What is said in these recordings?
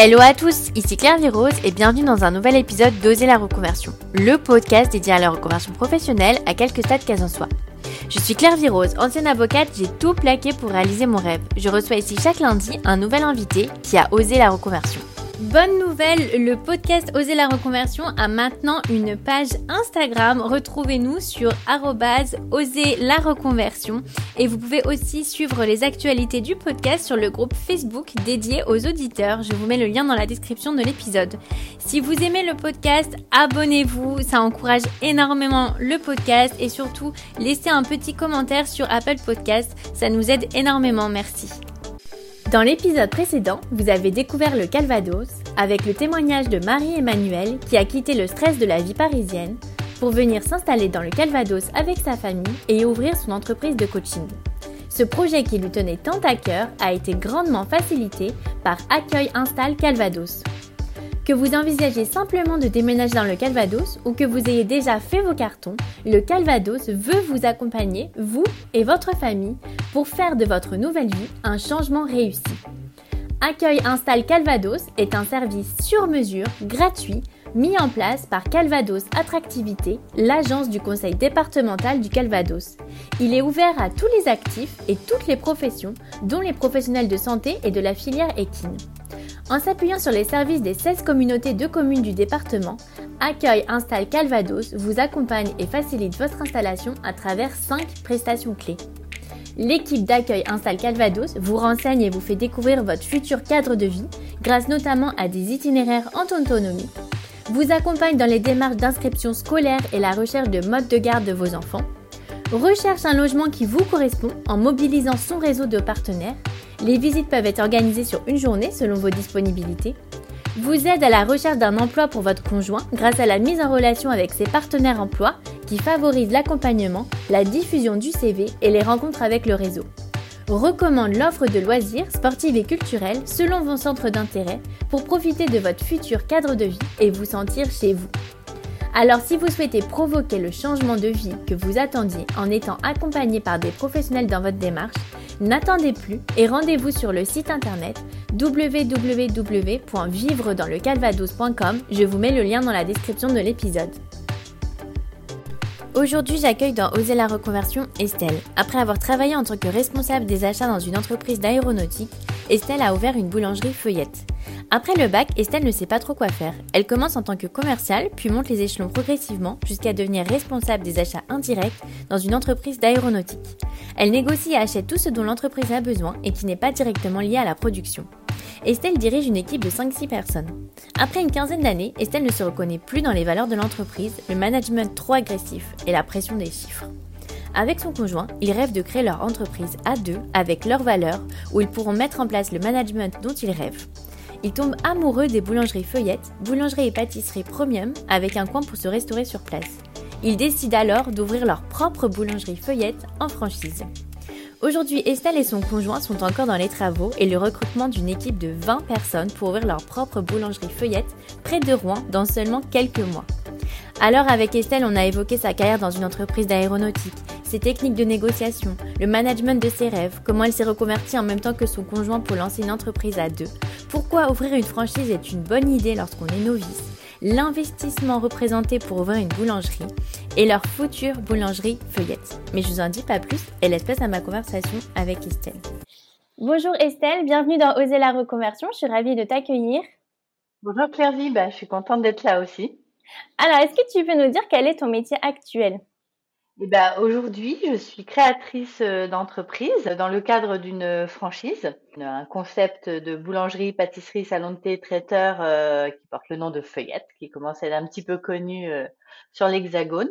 Hello à tous, ici Claire Virose et bienvenue dans un nouvel épisode d'Oser la reconversion, le podcast dédié à la reconversion professionnelle à quelques stades qu'elle en soit. Je suis Claire Virose, ancienne avocate, j'ai tout plaqué pour réaliser mon rêve. Je reçois ici chaque lundi un nouvel invité qui a osé la reconversion. Bonne nouvelle, le podcast Oser la reconversion a maintenant une page Instagram. Retrouvez-nous sur oser la reconversion et vous pouvez aussi suivre les actualités du podcast sur le groupe Facebook dédié aux auditeurs. Je vous mets le lien dans la description de l'épisode. Si vous aimez le podcast, abonnez-vous, ça encourage énormément le podcast et surtout laissez un petit commentaire sur Apple Podcast, ça nous aide énormément, merci. Dans l'épisode précédent, vous avez découvert le Calvados avec le témoignage de Marie-Emmanuelle qui a quitté le stress de la vie parisienne pour venir s'installer dans le Calvados avec sa famille et ouvrir son entreprise de coaching. Ce projet qui lui tenait tant à cœur a été grandement facilité par Accueil Install Calvados. Que vous envisagez simplement de déménager dans le Calvados ou que vous ayez déjà fait vos cartons, le Calvados veut vous accompagner, vous et votre famille, pour faire de votre nouvelle vie un changement réussi. Accueil Install Calvados est un service sur mesure, gratuit, mis en place par Calvados Attractivité, l'agence du conseil départemental du Calvados. Il est ouvert à tous les actifs et toutes les professions, dont les professionnels de santé et de la filière équine. En s'appuyant sur les services des 16 communautés de communes du département, Accueil Install Calvados vous accompagne et facilite votre installation à travers 5 prestations clés. L'équipe d'accueil Install Calvados vous renseigne et vous fait découvrir votre futur cadre de vie grâce notamment à des itinéraires en autonomie, vous accompagne dans les démarches d'inscription scolaire et la recherche de modes de garde de vos enfants, recherche un logement qui vous correspond en mobilisant son réseau de partenaires les visites peuvent être organisées sur une journée selon vos disponibilités. Vous aide à la recherche d'un emploi pour votre conjoint grâce à la mise en relation avec ses partenaires emploi qui favorise l'accompagnement, la diffusion du CV et les rencontres avec le réseau. Recommande l'offre de loisirs sportifs et culturels selon vos centres d'intérêt pour profiter de votre futur cadre de vie et vous sentir chez vous. Alors si vous souhaitez provoquer le changement de vie que vous attendiez en étant accompagné par des professionnels dans votre démarche, N'attendez plus et rendez-vous sur le site internet www.vivredanslecalvados.com. Je vous mets le lien dans la description de l'épisode. Aujourd'hui, j'accueille dans Oser la reconversion Estelle. Après avoir travaillé en tant que responsable des achats dans une entreprise d'aéronautique, Estelle a ouvert une boulangerie feuillette. Après le bac, Estelle ne sait pas trop quoi faire. Elle commence en tant que commerciale, puis monte les échelons progressivement jusqu'à devenir responsable des achats indirects dans une entreprise d'aéronautique. Elle négocie et achète tout ce dont l'entreprise a besoin et qui n'est pas directement lié à la production. Estelle dirige une équipe de 5-6 personnes. Après une quinzaine d'années, Estelle ne se reconnaît plus dans les valeurs de l'entreprise, le management trop agressif et la pression des chiffres. Avec son conjoint, ils rêvent de créer leur entreprise à deux avec leurs valeurs où ils pourront mettre en place le management dont ils rêvent. Ils tombent amoureux des boulangeries feuillettes, boulangeries et pâtisseries premium avec un coin pour se restaurer sur place. Ils décident alors d'ouvrir leur propre boulangerie feuillette en franchise. Aujourd'hui, Estelle et son conjoint sont encore dans les travaux et le recrutement d'une équipe de 20 personnes pour ouvrir leur propre boulangerie feuillette près de Rouen dans seulement quelques mois. Alors avec Estelle, on a évoqué sa carrière dans une entreprise d'aéronautique, ses techniques de négociation, le management de ses rêves, comment elle s'est reconvertie en même temps que son conjoint pour lancer une entreprise à deux, pourquoi ouvrir une franchise est une bonne idée lorsqu'on est novice, l'investissement représenté pour ouvrir une boulangerie et leur future boulangerie feuillette. Mais je vous en dis pas plus et laisse place à ma conversation avec Estelle. Bonjour Estelle, bienvenue dans Oser la reconversion, je suis ravie de t'accueillir. Bonjour Claire bah, je suis contente d'être là aussi. Alors, est-ce que tu peux nous dire quel est ton métier actuel? Eh ben, aujourd'hui, je suis créatrice euh, d'entreprise dans le cadre d'une franchise, un concept de boulangerie, pâtisserie, salon de thé, traiteur euh, qui porte le nom de Feuillette, qui commence à être un petit peu connu euh, sur l'Hexagone,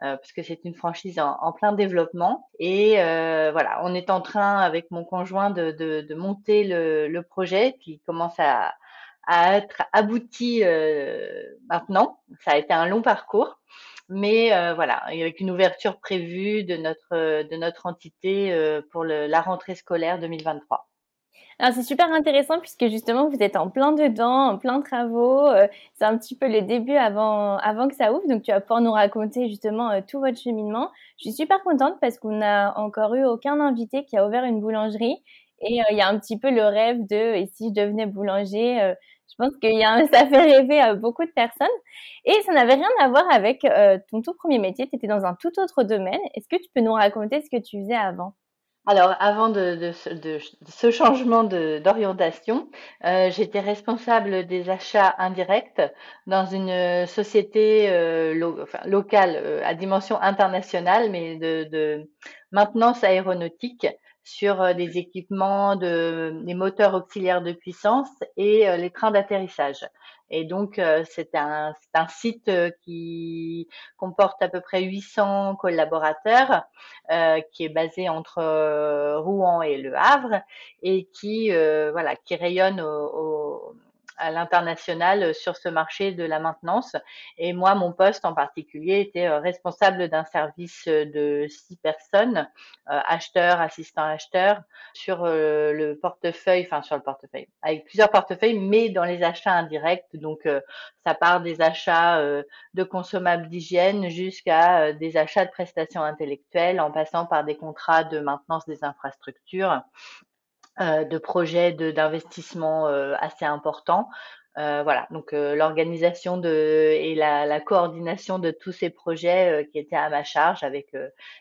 parce que c'est une franchise en, plein développement. Et voilà, on est en train avec mon conjoint de, monter le, projet qui commence à, à être abouti maintenant. Ça a été un long parcours. Mais euh, voilà, avec une ouverture prévue de notre, euh, de notre entité euh, pour le, la rentrée scolaire 2023. Alors c'est super intéressant puisque justement vous êtes en plein dedans, en plein travaux. c'est un petit peu les débuts avant, avant que ça ouvre. Donc tu vas pouvoir nous raconter justement tout votre cheminement. Je suis super contente parce qu'on n'a encore eu aucun invité qui a ouvert une boulangerie. Et il y a un petit peu le rêve de et si je devenais boulanger, Je pense que ça fait rêver beaucoup de personnes. Et ça n'avait rien à voir avec ton tout premier métier. Tu étais dans un tout autre domaine. Est-ce que tu peux nous raconter ce que tu faisais avant? Alors, avant de, ce changement d'orientation, euh, j'étais responsable des achats indirects dans une société euh, locale euh, à dimension internationale, mais de, maintenance aéronautique sur des équipements de des moteurs auxiliaires de puissance et les trains d'atterrissage. Et donc, euh, c'est un, un, site euh, qui comporte à peu près 800 collaborateurs, euh, qui est basé entre Rouen et Le Havre, et qui, voilà, qui rayonne au à l'international euh, sur ce marché de la maintenance. Et moi, mon poste en particulier était euh, responsable d'un service euh, de six personnes, acheteurs, assistants acheteurs, sur le portefeuille, enfin sur le portefeuille, avec plusieurs portefeuilles, mais dans les achats indirects. Donc, ça part des achats de consommables d'hygiène jusqu'à des achats de prestations intellectuelles, en passant par des contrats de maintenance des infrastructures de projets d'investissement euh, assez importants. Euh, voilà, donc l'organisation de et la, la, coordination de tous ces projets qui étaient à ma charge avec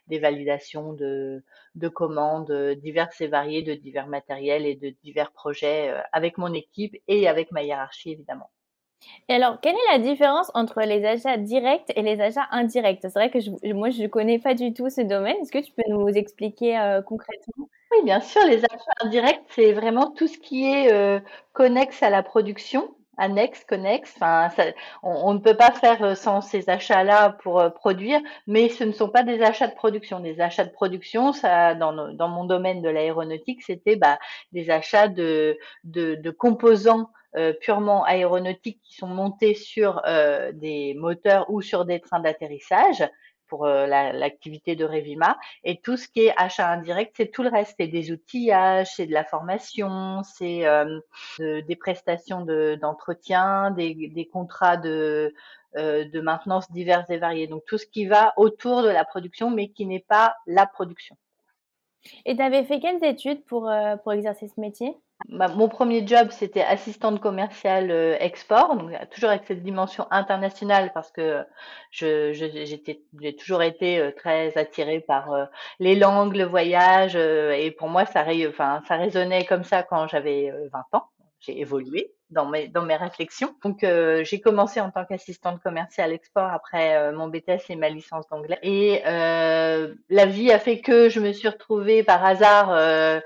des validations de, de commandes diverses et variées de divers matériels et de divers projets avec mon équipe et avec ma hiérarchie évidemment. Et alors, quelle est la différence entre les achats directs et les achats indirects? C'est vrai que moi, je ne connais pas du tout ce domaine. Est-ce que tu peux nous expliquer concrètement? Oui, bien sûr, les achats indirects, c'est vraiment tout ce qui est euh, connexe à la production, annexe, connexe. Enfin, on, ne peut pas faire euh, sans ces achats-là pour euh, produire, mais ce ne sont pas des achats de production. Des achats de production, ça, dans, mon domaine de l'aéronautique, c'était bah, des achats de, composants purement aéronautiques qui sont montés sur des moteurs ou sur des trains d'atterrissage pour euh, l'activité de Revima. Et tout ce qui est achat indirect, c'est tout le reste. C'est des outillages, c'est de la formation, c'est euh, des prestations d'entretien, des, contrats de, euh, de maintenance divers et variés. Donc tout ce qui va autour de la production, mais qui n'est pas la production. Et tu avais fait quelles études pour, pour exercer ce métier? Mon premier job, c'était assistante commerciale euh, export, donc toujours avec cette dimension internationale parce que je, j'étais, j'ai toujours été euh, très attirée par euh, les langues, le voyage, et pour moi, ça, enfin, ça résonnait comme ça quand j'avais 20 ans. J'ai évolué dans mes, dans mes réflexions. Donc, euh, j'ai commencé en tant qu'assistante commerciale export après euh, mon BTS et ma licence d'anglais. Et euh, la vie a fait que je me suis retrouvée par hasard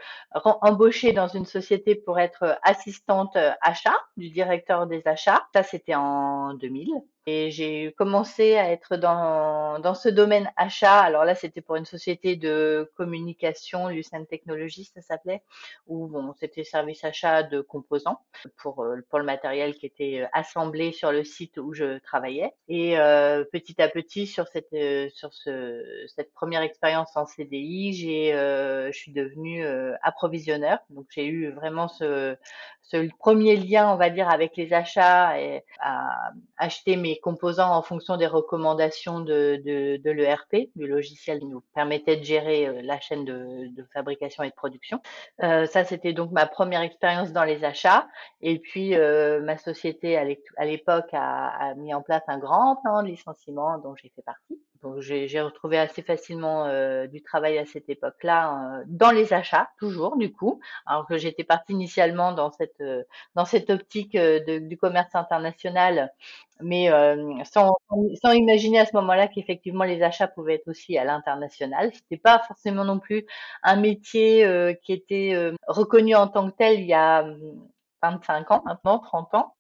embauchée dans une société pour être assistante achat du directeur des achats. Ça, c'était en 2000. J'ai commencé à être dans, dans ce domaine achat. Alors là, c'était pour une société de communication, Lucent Technologies, ça s'appelait, où bon, c'était service achat de composants pour, euh, pour le matériel qui était euh, assemblé sur le site où je travaillais. Et euh, petit à petit, sur cette, sur ce, cette première expérience en CDI, je suis devenue approvisionneur. Donc j'ai eu vraiment ce, ce premier lien, on va dire, avec les achats et à acheter mes composants en fonction des recommandations de, de, de l'ERP, du logiciel qui nous permettait de gérer euh, la chaîne de, de fabrication et de production. Euh, ça, c'était donc ma première expérience dans les achats. Et puis, euh, ma société à l'époque a, a mis en place un grand plan de licenciement dont j'ai fait partie. Donc j'ai retrouvé assez facilement euh, du travail à cette époque-là euh, dans les achats, toujours du coup, alors que j'étais partie initialement dans cette euh, dans cette optique de, du commerce international, mais sans, sans imaginer à ce moment-là qu'effectivement les achats pouvaient être aussi à l'international. C'était pas forcément non plus un métier qui était reconnu en tant que tel il y a 25 ans maintenant, 30 ans.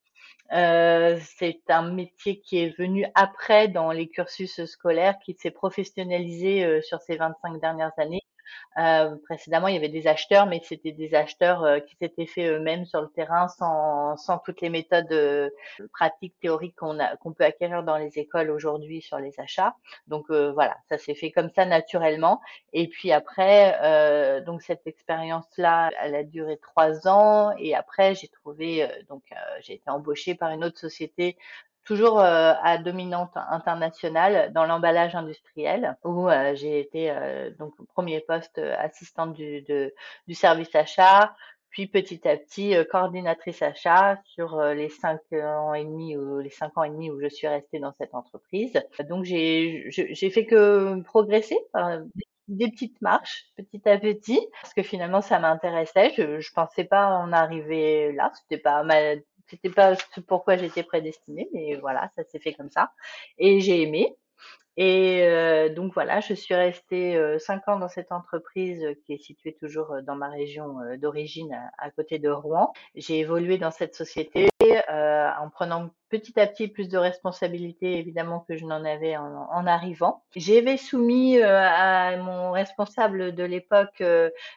Euh, c'est un métier qui est venu après dans les cursus scolaires, qui s'est professionnalisé euh, sur ces 25 dernières années euh, précédemment, il y avait des acheteurs, mais c'était des acheteurs euh, qui s'étaient fait eux-mêmes sur le terrain sans, sans toutes les méthodes euh, pratiques, théoriques qu'on qu'on peut acquérir dans les écoles aujourd'hui sur les achats. Donc voilà, ça s'est fait comme ça naturellement. Et puis après, donc cette expérience-là, elle a duré trois ans. Et après, j'ai trouvé, donc j'ai été embauchée par une autre société toujours euh, à dominante internationale dans l'emballage industriel où euh, j'ai été euh, donc premier poste assistante du, du service achat puis petit à petit coordinatrice achat sur les cinq ans et demi ou les cinq ans et demi où je suis restée dans cette entreprise. Donc j'ai j'ai fait que progresser des petites marches, petit à petit, parce que finalement ça m'intéressait. Je, je pensais pas en arriver là. C'était pas mal, c'était pas ce pourquoi j'étais prédestinée, mais voilà, ça s'est fait comme ça. Et j'ai aimé. Et euh, donc voilà, je suis restée euh, cinq ans dans cette entreprise euh, qui est située toujours dans ma région d'origine, à, côté de Rouen. J'ai évolué dans cette société en prenant petit à petit plus de responsabilités, évidemment que je n'en avais en arrivant. J'avais soumis à mon responsable de l'époque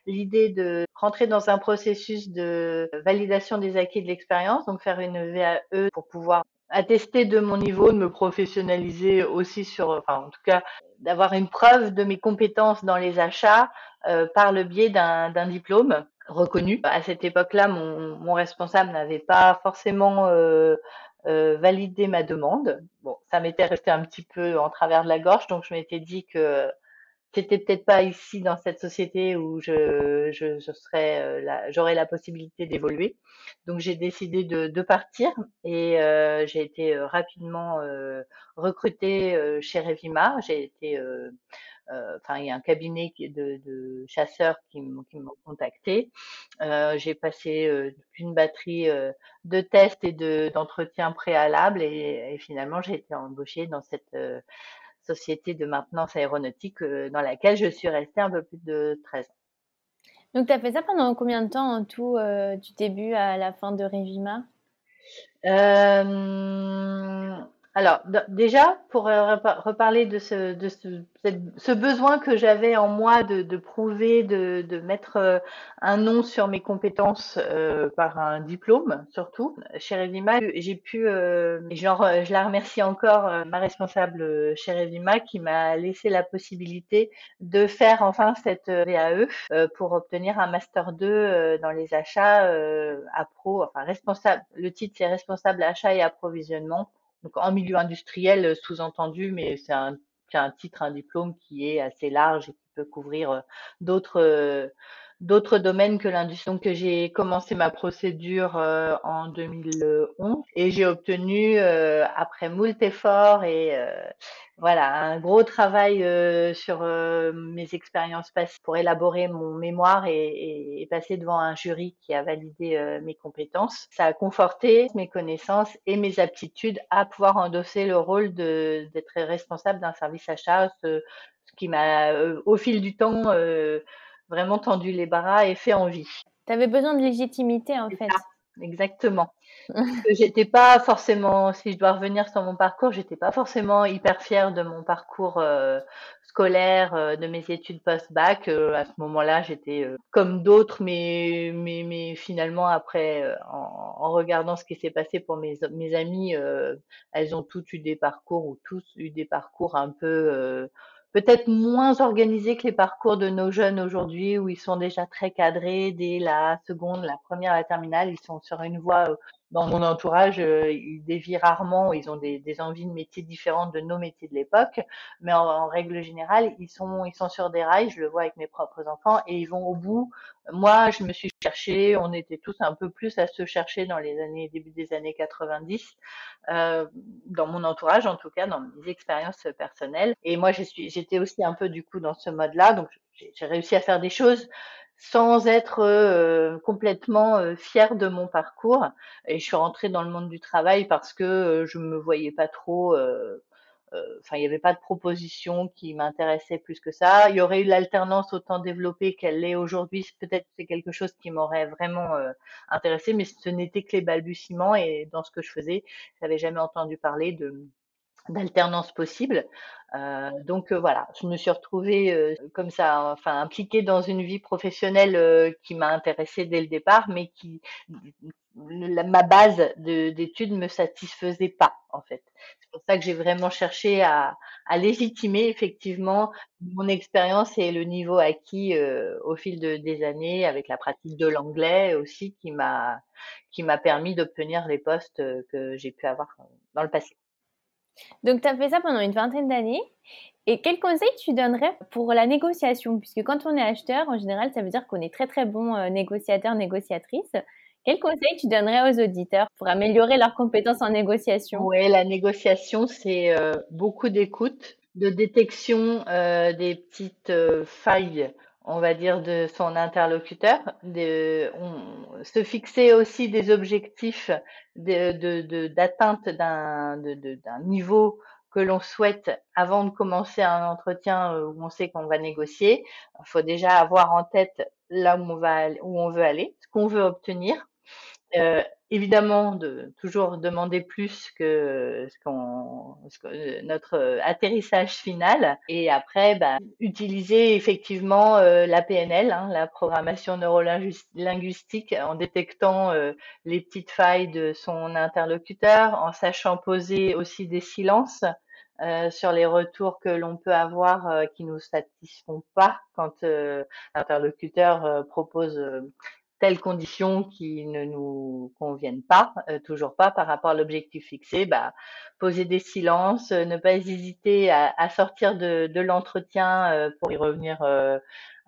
l'idée de rentrer dans un processus de validation des acquis de l'expérience, donc faire une VAE pour pouvoir attester de mon niveau, de me professionnaliser aussi sur, en tout cas, d'avoir une preuve de mes compétences dans les achats euh, par le biais d'un diplôme reconnu. À cette époque-là, mon, mon, responsable n'avait pas forcément euh, euh, validé ma demande. Bon, ça m'était resté un petit peu en travers de la gorge, donc je m'étais dit que c'était peut-être pas ici dans cette société où je, je, je serais euh, j'aurais la possibilité d'évoluer. Donc j'ai décidé de, de, partir et euh, j'ai été euh, rapidement euh, recrutée euh, chez Revima. J'ai été enfin il y a un cabinet de, de chasseurs qui m'ont contacté. j'ai passé une batterie de tests et de d'entretiens préalables et, et finalement j'ai été embauchée dans cette société de maintenance aéronautique euh, dans laquelle je suis restée un peu plus de 13 ans. Donc, tu as fait ça pendant combien de temps en tout, euh, du début à la fin de Revima euh, alors, déjà, pour euh, reparler de ce, de ce, besoin que j'avais en moi de, prouver, de, de, mettre euh, un nom sur mes compétences euh, par un diplôme, surtout, chez Revima, j'ai pu, euh, genre, je la remercie encore, ma responsable chez Revima, qui m'a laissé la possibilité de faire enfin cette VAE pour obtenir un Master 2 dans les achats à pro, enfin responsable, le titre c'est responsable achat et approvisionnement donc en milieu industriel euh, sous-entendu, mais c'est un, un, titre, un diplôme qui est assez large et qui peut couvrir euh, d'autres euh, d'autres domaines que l'industrie. Donc j'ai commencé ma procédure en 2011 et j'ai obtenu après moult efforts et voilà, un gros travail euh, sur euh, mes expériences passées pour élaborer mon mémoire et, et, passer devant un jury qui a validé euh, mes compétences. Ça a conforté mes connaissances et mes aptitudes à pouvoir endosser le rôle d'être responsable d'un service achat, ce, ce qui m'a, au fil du temps, vraiment tendu les bras et fait envie. Tu avais besoin de légitimité en fait. exactement. j'étais pas forcément, si je dois revenir sur mon parcours, j'étais pas forcément hyper fière de mon parcours euh, scolaire, euh, de mes études post-bac. Euh, à ce moment-là, j'étais comme d'autres, mais, mais, mais finalement après, en, en, regardant ce qui s'est passé pour mes, mes amis, elles ont toutes eu des parcours ou tous eu des parcours un peu peut-être moins organisés que les parcours de nos jeunes aujourd'hui où ils sont déjà très cadrés dès la seconde, la première, la terminale. Ils sont sur une voie dans mon entourage, euh, ils dévient rarement, ils ont des, des, envies de métiers différentes de nos métiers de l'époque, mais en, en, règle générale, ils sont, ils sont sur des rails, je le vois avec mes propres enfants, et ils vont au bout. Moi, je me suis cherchée, on était tous un peu plus à se chercher dans les années, début des années 90, euh, dans mon entourage en tout cas, dans mes expériences personnelles. Et moi, j'étais aussi un peu du coup dans ce mode-là, donc j'ai réussi à faire des choses sans être euh, complètement euh, fière de mon parcours. Et je suis rentrée dans le monde du travail parce que euh, je me voyais pas trop. Euh, euh, enfin, il n'y avait pas de proposition qui m'intéressait plus que ça. Il y aurait eu l'alternance autant développée qu'elle l'est aujourd'hui. Peut-être c'est quelque chose qui m'aurait vraiment intéressé, mais ce n'était que les balbutiements. Et dans ce que je faisais, j'avais jamais entendu parler de d'alternance possible. Euh, donc euh, voilà, je me suis retrouvée euh, comme ça, enfin impliquée dans une vie professionnelle euh, qui m'a intéressée dès le départ, mais qui ma base d'études me satisfaisait pas en fait. C'est pour ça que j'ai vraiment cherché à, à, légitimer effectivement mon expérience et le niveau acquis au fil de, des années avec la pratique de l'anglais aussi qui m'a qui m'a permis d'obtenir les postes que j'ai pu avoir dans le passé. Donc, tu as fait ça pendant une vingtaine d'années. Et quel conseil tu donnerais pour la négociation? Puisque quand on est acheteur, en général, ça veut dire qu'on est très très bon euh, négociateur, négociatrice. Quel conseil tu donnerais aux auditeurs pour améliorer leurs compétences en négociation? Oui, la négociation, c'est euh, beaucoup d'écoute, de détection euh, des petites failles on va dire, de son interlocuteur, de, se fixer aussi des objectifs d'atteinte de, d'un niveau que l'on souhaite avant de commencer un entretien euh, où on sait qu'on va négocier. Il faut déjà avoir en tête là où on va, où on veut aller, ce qu'on veut obtenir. Euh, évidemment de toujours demander plus que ce qu'on euh, notre euh, atterrissage final. Et après bah, utiliser effectivement euh, la PNL hein, la programmation neurolinguistique en détectant les petites failles de son interlocuteur en sachant poser aussi des silences sur les retours que l'on peut avoir qui nous satisfont pas quand l'interlocuteur propose telles conditions qui ne nous conviennent pas, euh, toujours pas par rapport à l'objectif fixé, bah, poser des silences, euh, ne pas hésiter à, à sortir de, de l'entretien euh, pour y revenir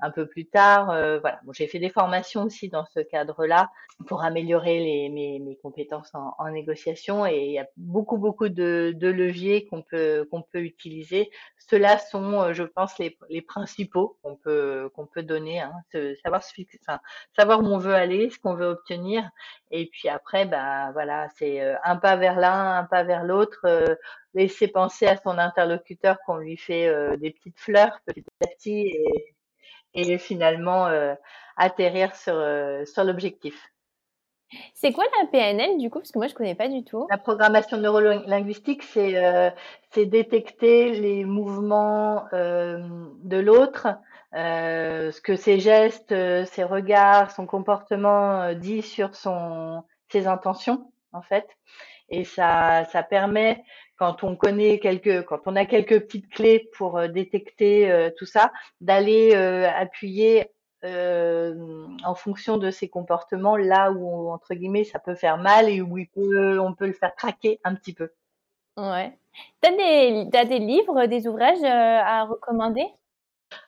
un peu plus tard. voilà, bon, j'ai fait des formations aussi dans ce cadre-là pour améliorer les, mes, mes compétences en, en, négociation et il y a beaucoup beaucoup de, de leviers qu'on peut qu'on peut utiliser. Ceux-là sont, je pense, les, les principaux qu'on peut qu'on peut donner, hein, savoir enfin, savoir où on veut aller, ce qu'on veut obtenir, et puis après, bah voilà, c'est euh, un pas vers l'un, un pas vers l'autre. Euh, laisser penser à son interlocuteur qu'on lui fait euh, des petites fleurs petit à petit, et, et finalement atterrir sur sur l'objectif. C'est quoi la PNL du coup? Parce que moi je connais pas du tout. La programmation neurolinguistique, c'est euh, détecter les mouvements euh, de l'autre, euh, ce que ses gestes, euh, ses regards, son comportement euh, dit sur son ses intentions en fait. Et ça ça permet quand on connaît quelques quand on a quelques petites clés pour détecter tout ça, d'aller appuyer euh, en fonction de ses comportements, là où entre guillemets ça peut faire mal et où peut, on peut le faire craquer un petit peu. Ouais. T'as des, des livres, des ouvrages euh, à recommander?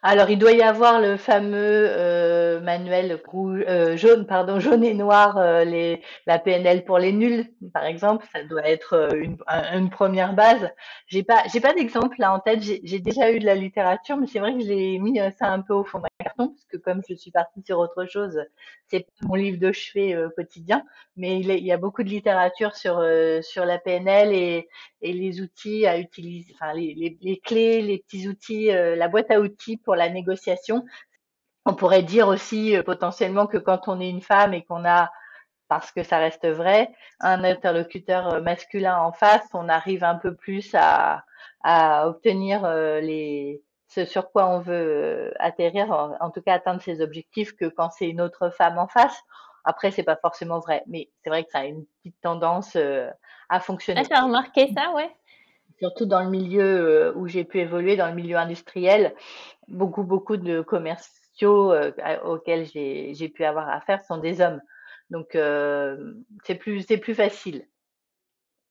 Alors, il doit y avoir le fameux euh, manuel rouge, euh, jaune, pardon, jaune et noir, euh, la PNL pour les nuls, par exemple. Ça doit être une, première base. J'ai pas, pas d'exemple là en tête. J'ai déjà eu de la littérature, mais c'est vrai que j'ai mis ça un peu au fond d'un carton parce que comme je suis partie sur autre chose, c'est mon livre de chevet quotidien. Mais il, y a beaucoup de littérature sur la PNL et, les outils à utiliser, enfin les clés, les petits outils, la boîte à outils pour la négociation. On pourrait dire aussi euh, potentiellement que quand on est une femme et qu'on a parce que ça reste vrai, un interlocuteur euh, masculin en face, on arrive un peu plus à, obtenir euh, les, ce sur quoi on veut atterrir, en, tout cas atteindre ses objectifs, que quand c'est une autre femme en face. Après, c'est pas forcément vrai, mais c'est vrai que ça a une petite tendance à fonctionner. Ah, as remarqué ça, ouais? Surtout dans le milieu euh, où j'ai pu évoluer, dans le milieu industriel, beaucoup, beaucoup de commerciaux euh, auxquels j'ai pu avoir affaire sont des hommes. Donc, euh, c'est plus, plus facile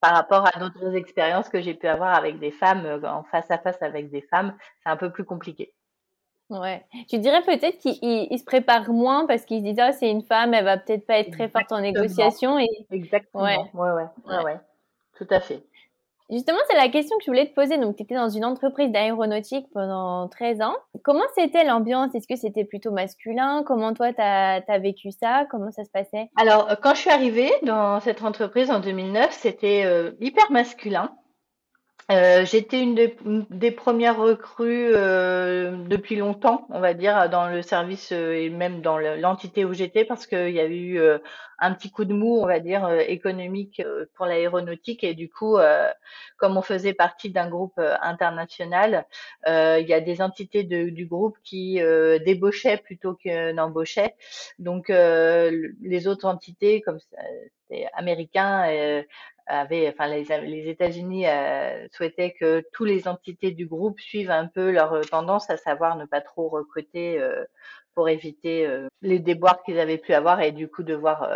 par rapport à d'autres expériences que j'ai pu avoir avec des femmes, en face à face avec des femmes, c'est un peu plus compliqué. Ouais. Tu dirais peut-être qu'ils se préparent moins parce qu'ils se disent, ah, c'est une femme, elle va peut-être pas être très forte en négociation. Et... Exactement. Ouais. Ouais, ouais, ouais, ouais. Tout à fait. Justement, c'est la question que je voulais te poser. Donc, tu étais dans une entreprise d'aéronautique pendant 13 ans. Comment c'était l'ambiance? Est-ce que c'était plutôt masculin? Comment toi, tu as, vécu ça? Comment ça se passait? Alors, quand je suis arrivée dans cette entreprise en 2009, c'était euh, hyper masculin. Euh, j'étais une des, premières recrues euh, depuis longtemps, on va dire, dans le service euh, et même dans l'entité où j'étais, parce qu'il y a eu un petit coup de mou, on va dire, économique pour l'aéronautique. Et du coup, comme on faisait partie d'un groupe international, il y a des entités du groupe qui débauchaient plutôt que n'embauchaient. Donc, les autres entités, comme c'était américain, avait, enfin les, États-Unis euh, souhaitaient que tous les entités du groupe suivent un peu leur euh, tendance, à savoir ne pas trop recruter euh, pour éviter les déboires qu'ils avaient pu avoir et du coup devoir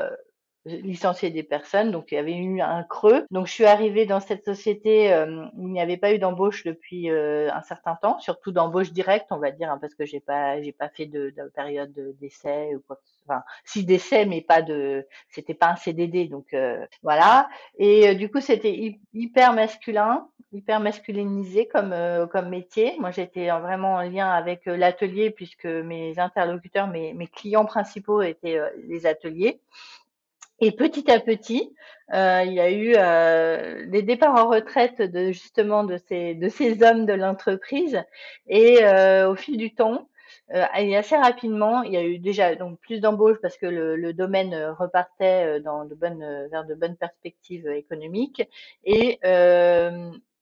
licencier des personnes. Donc il y avait eu un creux. Donc je suis arrivée dans cette société euh, il n'y avait pas eu d'embauche depuis euh, un certain temps, surtout d'embauche directe, on va dire, hein, parce que j'ai pas j'ai pas fait de, de période d'essai ou quoi. Enfin, si d'essai, mais pas de, c'était pas un CDD. Donc voilà. Et du coup c'était hyper masculin hyper masculinisé comme comme métier. Moi, j'étais vraiment en lien avec l'atelier puisque mes interlocuteurs, mes, mes clients principaux étaient les ateliers. Et petit à petit, euh, il y a eu euh, des départs en retraite de justement de ces de ces hommes de l'entreprise. Et euh, au fil du temps, euh, et assez rapidement, il y a eu déjà donc plus d'embauches parce que le, le, domaine repartait dans de bonnes vers de bonnes perspectives économiques. Et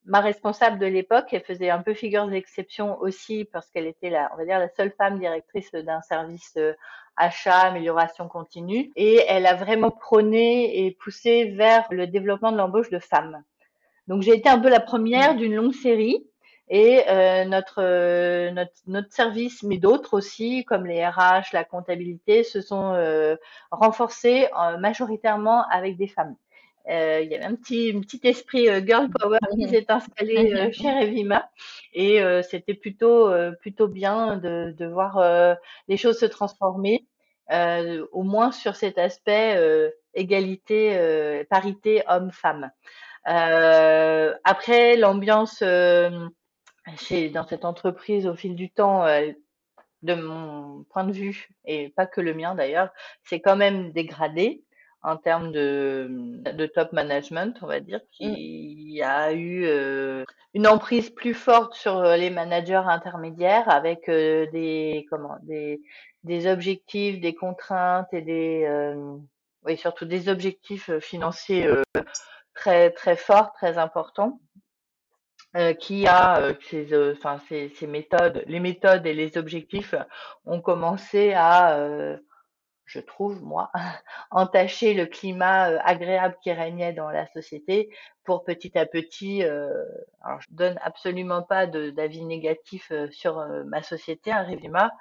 ma responsable de l'époque, elle faisait un peu figure d'exception aussi parce qu'elle était la, on va dire, la seule femme directrice d'un service euh, achat, amélioration continue. Et elle a vraiment prôné et poussé vers le développement de l'embauche de femmes. Donc j'ai été un peu la première d'une longue série. Et euh, notre, euh, notre, service, mais d'autres aussi, comme les RH, la comptabilité, se sont euh, renforcés majoritairement avec des femmes. Euh, il y avait un petit, un petit esprit euh, girl power qui mhm. s'est installé euh, chez Revima et c'était plutôt, plutôt bien de, de voir les choses se transformer, au moins sur cet aspect égalité, parité homme-femme. après, l'ambiance chez, dans cette entreprise au fil du temps, de mon point de vue, et pas que le mien d'ailleurs, c'est quand même dégradé en termes de, de top management, on va dire, mm. qui a eu euh, une emprise plus forte sur euh, les managers intermédiaires avec euh, des comment des des objectifs, des contraintes et des oui surtout des objectifs financiers très très forts, très importants. qui a ces, enfin, ces, ces méthodes, les méthodes et les objectifs ont commencé à je trouve, moi, entacher le climat euh, agréable qui régnait dans la société pour petit à petit, euh, alors je donne absolument pas d'avis négatif euh, sur euh, ma société, hein, Revima,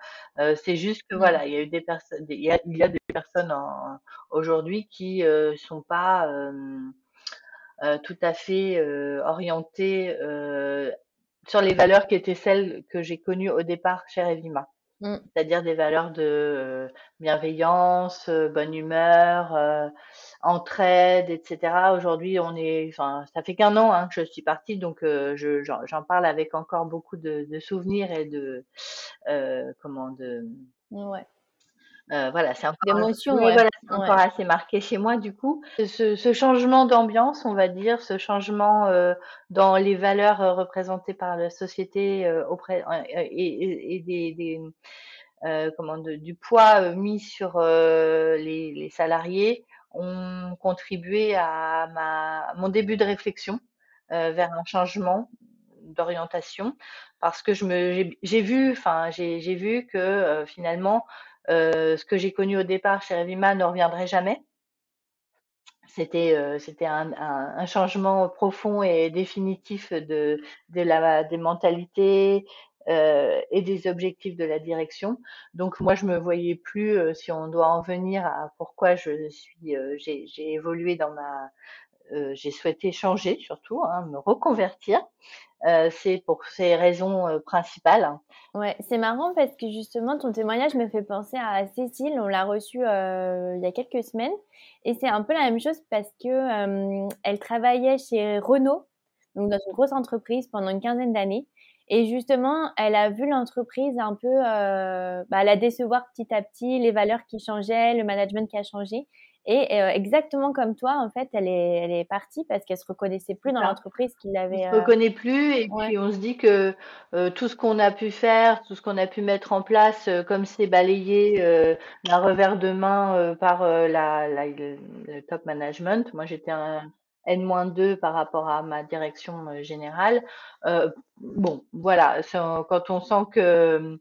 c'est juste que voilà, il y a eu des personnes, il y a, il y a des personnes aujourd'hui qui euh, sont pas tout à fait orientées sur les valeurs qui étaient celles que j'ai connues au départ chez Revima. Mmh. C'est-à-dire des valeurs de euh, bienveillance, euh, bonne humeur, euh, entraide, etc. Aujourd'hui, on est, enfin, ça fait qu'un an hein, que je suis partie, donc je, j'en, parle avec encore beaucoup de, de souvenirs et de, comment, de, ouais. Euh, voilà, c'est encore, encore assez marqué chez moi du coup. Ce, ce changement d'ambiance, on va dire, ce changement euh, dans les valeurs euh, représentées par la société auprès et, et, des, des comment du poids mis sur les, les, salariés ont contribué à ma, mon début de réflexion vers un changement d'orientation. Parce que je me j'ai vu enfin j'ai vu que finalement ce que j'ai connu au départ chez Revima ne reviendrait jamais. C'était euh, un, un, changement profond et définitif de, des mentalités euh, et des objectifs de la direction. Donc moi je me voyais plus euh, si on doit en venir à pourquoi je suis euh, j'ai évolué dans ma j'ai souhaité changer surtout, hein, me reconvertir. Euh, c'est pour ces raisons euh, principales. Ouais, c'est marrant parce que justement ton témoignage me fait penser à Cécile. On l'a reçue euh, il y a quelques semaines et c'est un peu la même chose parce que elle travaillait chez Renault, donc dans une grosse entreprise pendant une quinzaine d'années. Et justement, elle a vu l'entreprise un peu bah, la décevoir petit à petit, les valeurs qui changeaient, le management qui a changé. Et euh, exactement comme toi, en fait, elle est, elle est partie parce qu'elle se reconnaissait plus dans l'entreprise qu'il avait. On se reconnaît plus et puis on se dit que euh, tout ce qu'on a pu faire, tout ce qu'on a pu mettre en place, euh, comme c'est balayé d'un revers de main par la, la, le, top management. Moi, j'étais un N-2 par rapport à ma direction générale. bon, voilà, quand on sent que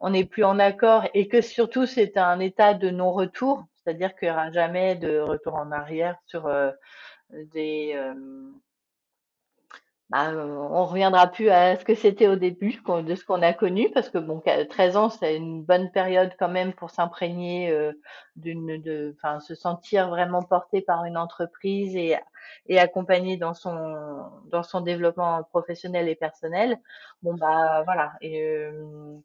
on n'est plus en accord et que surtout c'est un état de non-retour, c'est-à-dire qu'il n'y aura jamais de retour en arrière sur euh, des, euh, bah, on reviendra plus à ce que c'était au début de ce qu'on a connu parce que bon 13 ans c'est une bonne période quand même pour s'imprégner euh, de enfin se sentir vraiment porté par une entreprise et et accompagné dans son dans son développement professionnel et personnel bon bah voilà et euh,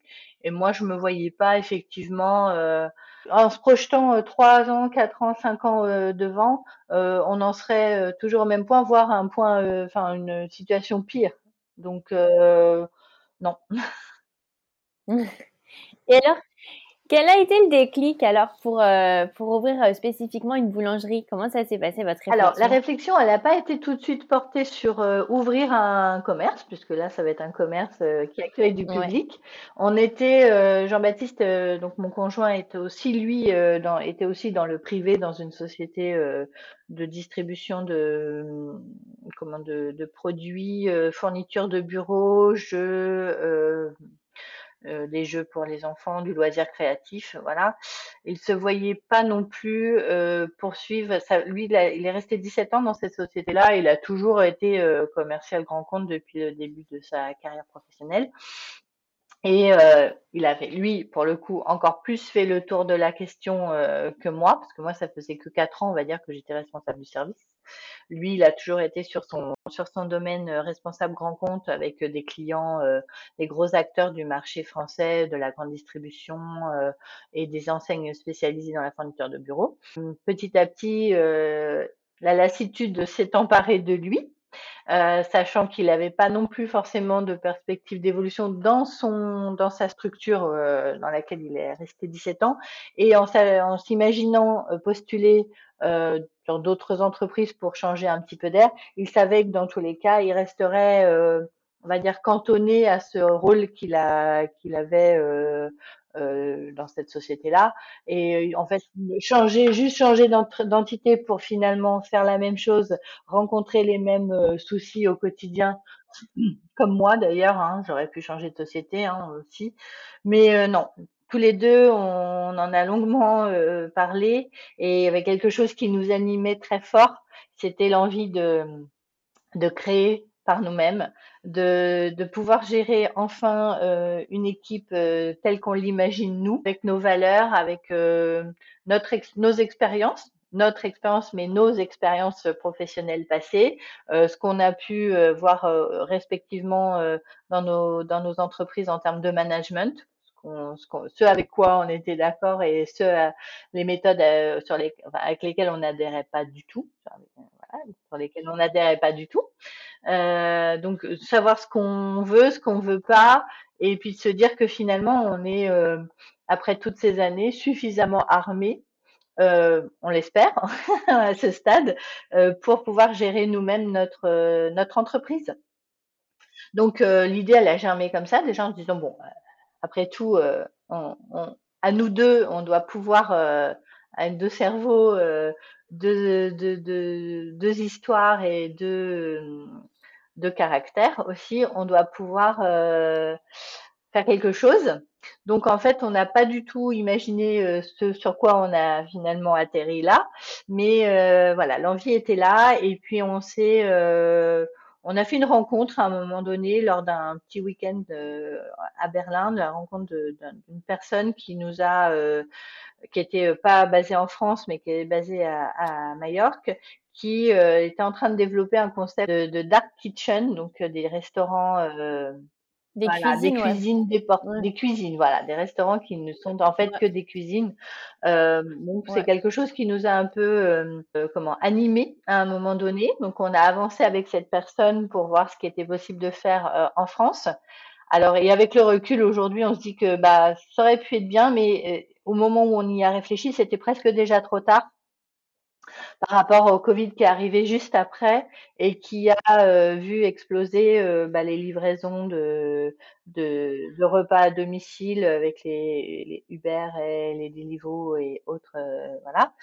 et moi je me voyais pas effectivement euh, en se projetant trois ans quatre ans cinq ans devant euh, on en serait euh, toujours au même point, voire un point, euh, enfin une situation pire. Donc non. Et alors, quel a été le déclic alors pour, euh, pour ouvrir euh, spécifiquement une boulangerie? Comment ça s'est passé votre réflexion Alors la réflexion, elle n'a pas été tout de suite portée sur euh, ouvrir un commerce, puisque là ça va être un commerce qui accueille du public. On était Jean-Baptiste, donc mon conjoint était aussi lui dans, était aussi dans le privé dans une société de distribution de comment de, de produits, fournitures de bureaux, jeux euh, des jeux pour les enfants, du loisir créatif, voilà. Il se voyait pas non plus euh, poursuivre. Lui, il, est resté 17 ans dans cette société-là. Il a toujours été euh, commercial grand compte depuis le début de sa carrière professionnelle. Et euh, il avait, lui, pour le coup, encore plus fait le tour de la question euh, que moi, parce que moi, ça faisait que quatre ans, on va dire, que j'étais responsable du service. Lui, il a toujours été sur son sur son domaine euh, responsable grand compte avec des clients, des gros acteurs du marché français, de la grande distribution et des enseignes spécialisées dans la fourniture de bureaux. Petit à petit, la lassitude s'est emparée de lui euh, sachant qu'il n'avait pas non plus forcément de perspective d'évolution dans son sa structure euh, dans laquelle il est resté 17 ans. Et en, s'imaginant euh, postuler dans d'autres entreprises pour changer un petit peu d'air, il savait que dans tous les cas, il resterait on va dire cantonné à ce rôle qu'il avait euh, euh, dans cette société-là. Et euh, en fait, changer, juste changer d'entité pour finalement faire la même chose, rencontrer les mêmes euh, soucis au quotidien, comme moi d'ailleurs. Hein, J'aurais pu changer de société hein, aussi, mais non. Tous les deux, on, en a longuement parlé et il y avait quelque chose qui nous animait très fort. C'était l'envie de, de créer par nous-mêmes, de, de, pouvoir gérer enfin euh, une équipe euh, telle qu'on l'imagine nous, avec nos valeurs, avec euh, notre nos expériences, notre expérience, mais nos expériences professionnelles passées, euh, ce qu'on a pu euh, voir euh, respectivement dans nos dans nos entreprises en termes de management, ce, avec quoi on était d'accord et ce les méthodes sur les avec lesquelles on n'adhérait pas du tout, sur lesquelles on n'adhérait pas du tout. Euh, donc savoir ce qu'on veut, ce qu'on veut pas, et puis de se dire que finalement on est euh, après toutes ces années suffisamment armé, euh, on l'espère à ce stade, euh, pour pouvoir gérer nous-mêmes notre euh, entreprise. Donc l'idée elle a germé comme ça, déjà en se disant bon, après tout, à nous deux, on doit pouvoir avec deux cerveaux, deux, deux, deux, deux, histoires et deux, de caractère aussi, on doit pouvoir euh, faire quelque chose. Donc en fait, on n'a pas du tout imaginé euh, ce sur quoi on a finalement atterri là, mais euh, voilà, l'envie était là et puis on s'est on a fait une rencontre à un moment donné lors d'un petit week-end à Berlin, la rencontre d'une personne qui nous a, qui était pas basée en France, mais qui est basée à, à Majorque, qui euh, était en train de développer un concept de, dark kitchen, donc euh, des restaurants euh, des cuisines, des cuisines, des, des, cuisines, voilà, des restaurants qui ne sont en fait que des cuisines. Euh, donc c'est quelque chose qui nous a un peu, euh, comment, animé à un moment donné. Donc on a avancé avec cette personne pour voir ce qui était possible de faire en France. Alors et avec le recul aujourd'hui, on se dit que bah ça aurait pu être bien, mais au moment où on y a réfléchi, c'était presque déjà trop tard par rapport au Covid qui est arrivé juste après et qui a euh, vu exploser euh, bah, les livraisons de, repas à domicile avec les, Uber et les Deliveroo et autres, euh, voilà.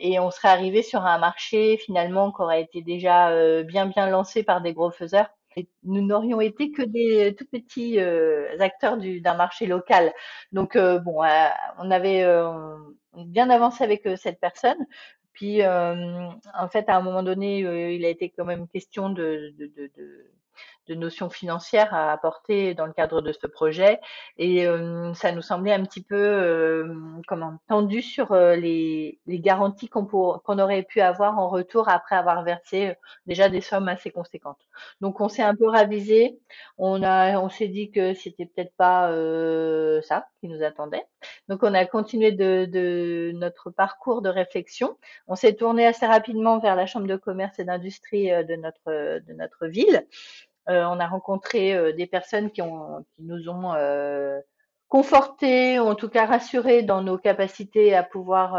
et on serait arrivé sur un marché finalement qui aurait été déjà bien bien lancé par des gros faiseurs nous n'aurions été que des tout petits acteurs d'un marché local. Donc bon, on avait bien avancé avec cette personne. Puis, en fait, à un moment donné, il a été quand même question de, de notions financières à apporter dans le cadre de ce projet. Et euh, ça nous semblait un petit peu euh, comment tendu sur euh, les, les, garanties qu'on qu'on aurait pu avoir en retour après avoir versé déjà des sommes assez conséquentes. Donc on s'est un peu ravisé. On a, on s'est dit que c'était peut-être pas ça qui nous attendait. Donc on a continué de, de notre parcours de réflexion. On s'est tourné assez rapidement vers la chambre de commerce et d'industrie de notre de notre ville euh, on a rencontré euh, des personnes qui, ont, qui nous ont euh, confortés, ou en tout cas rassurés dans nos capacités à pouvoir,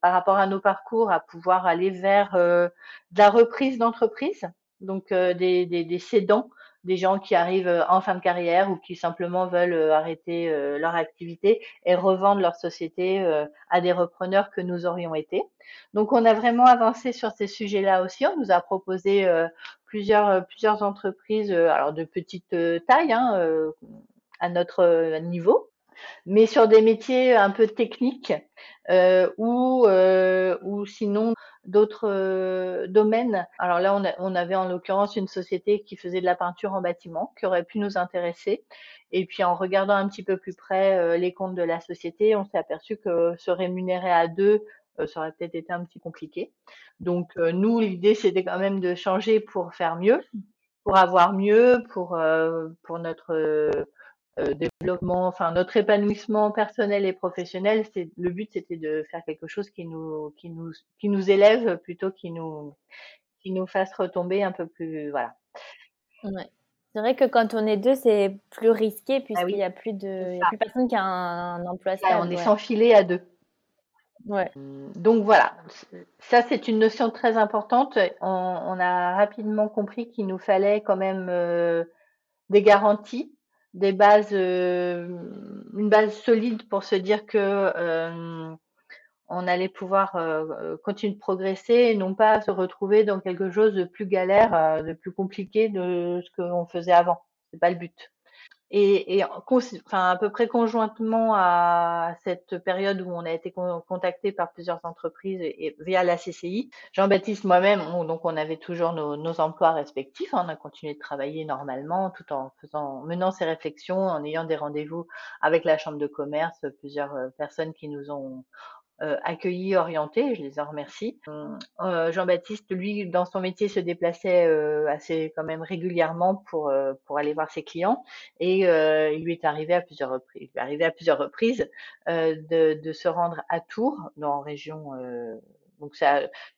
par rapport à nos parcours, à pouvoir aller vers de la reprise d'entreprise, donc des, des, des cédants des gens qui arrivent euh, en fin de carrière ou qui simplement veulent euh, arrêter euh, leur activité et revendre leur société à des repreneurs que nous aurions été. Donc on a vraiment avancé sur ces sujets-là aussi. On nous a proposé plusieurs plusieurs entreprises, alors de petite taille, hein, à notre niveau, mais sur des métiers un peu techniques euh, ou, ou sinon d'autres euh, domaines. Alors là, on, on avait en l'occurrence une société qui faisait de la peinture en bâtiment, qui aurait pu nous intéresser. Et puis en regardant un petit peu plus près euh, les comptes de la société, on s'est aperçu que se rémunérer à deux, euh, ça aurait peut-être été un petit compliqué. Donc nous, l'idée, c'était quand même de changer pour faire mieux, pour avoir mieux, pour, pour notre euh, développement, enfin notre épanouissement personnel et professionnel, c'est le but c'était de faire quelque chose qui nous qui nous qui nous élève plutôt qui nous qui nous fasse retomber un peu plus voilà. Ouais. C'est vrai que quand on est deux, c'est plus risqué ah puisqu'il n'y a plus de, y a plus personne qui a un, emploi stable. on est sans filet à deux. Ouais. Donc voilà, ça c'est une notion très importante. On, on a rapidement compris qu'il nous fallait quand même euh, des garanties des bases, euh, une base solide pour se dire que euh, on allait pouvoir euh, continuer de progresser et non pas se retrouver dans quelque chose de plus galère, de plus compliqué de ce qu'on faisait avant. C'est pas le but. Et, et enfin, à peu près conjointement à cette période où on a été contacté par plusieurs entreprises et, via la CCI, Jean-Baptiste, moi-même, donc on avait toujours nos, nos emplois respectifs. Hein, on a continué de travailler normalement tout en faisant, menant ces réflexions, en ayant des rendez-vous avec la chambre de commerce, plusieurs euh, personnes qui nous ont accueillis, orientés, je les en remercie. Euh, Jean-Baptiste, lui, dans son métier, se déplaçait euh, assez quand même régulièrement pour euh, pour aller voir ses clients, et euh, il lui est arrivé à plusieurs reprises, est arrivé à plusieurs reprises de, de se rendre à Tours, dans région donc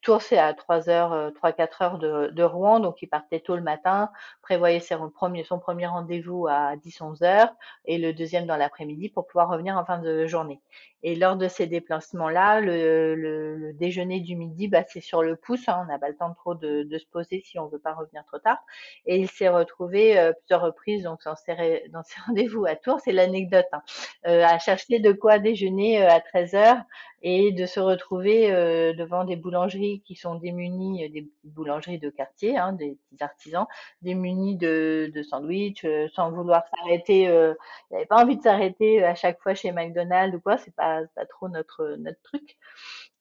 Tours, c'est à 3 heures, 3-4 heures de, de, Rouen, donc il partait tôt le matin, prévoyait son premier, son premier rendez-vous à 10-11 heures et le deuxième dans l'après-midi pour pouvoir revenir en fin de journée. Et lors de ces déplacements-là, le, déjeuner du midi, bah, c'est sur le pouce. Hein, on n'a pas le temps trop de, se poser si on veut pas revenir trop tard. Et il s'est retrouvé euh, plusieurs reprises donc dans ses, ses rendez-vous à Tours, c'est l'anecdote, hein, euh, à chercher de quoi déjeuner euh, à 13 heures et de se retrouver devant des boulangeries qui sont démunies, des boulangeries de quartier, hein, des petits artisans, démunies de, de sans vouloir s'arrêter. il n'avait pas envie de s'arrêter à chaque fois chez McDonald's ou quoi, c'est pas, pas trop notre, notre truc.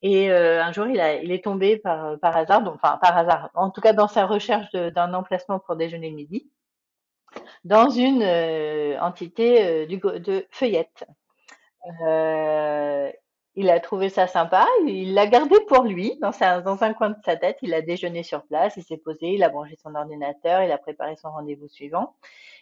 Et un jour, il, a, il est tombé par, par hasard, donc, enfin par hasard, en tout cas dans sa recherche d'un emplacement pour déjeuner midi, dans une entité du, de feuillette. Euh, il a trouvé ça sympa, il l'a gardé pour lui dans, dans un coin de sa tête. Il a déjeuné sur place, il s'est posé, il a branché son ordinateur, il a préparé son rendez-vous suivant,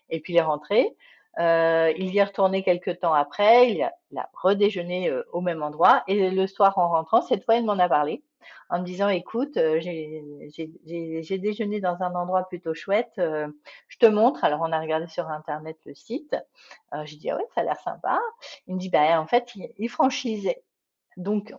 et puis il est rentré. Euh, il y est retourné quelques temps après, il a, il a redéjeuné euh, au même endroit, et le soir en rentrant, cette fois il m'en a parlé en me disant écoute, euh, j'ai déjeuné dans un endroit plutôt chouette, euh, je te montre. Alors on a regardé sur internet le site. Euh, j'ai dit ah ouais, ça a l'air sympa. Il me dit bah en fait il, il franchisait. Donc,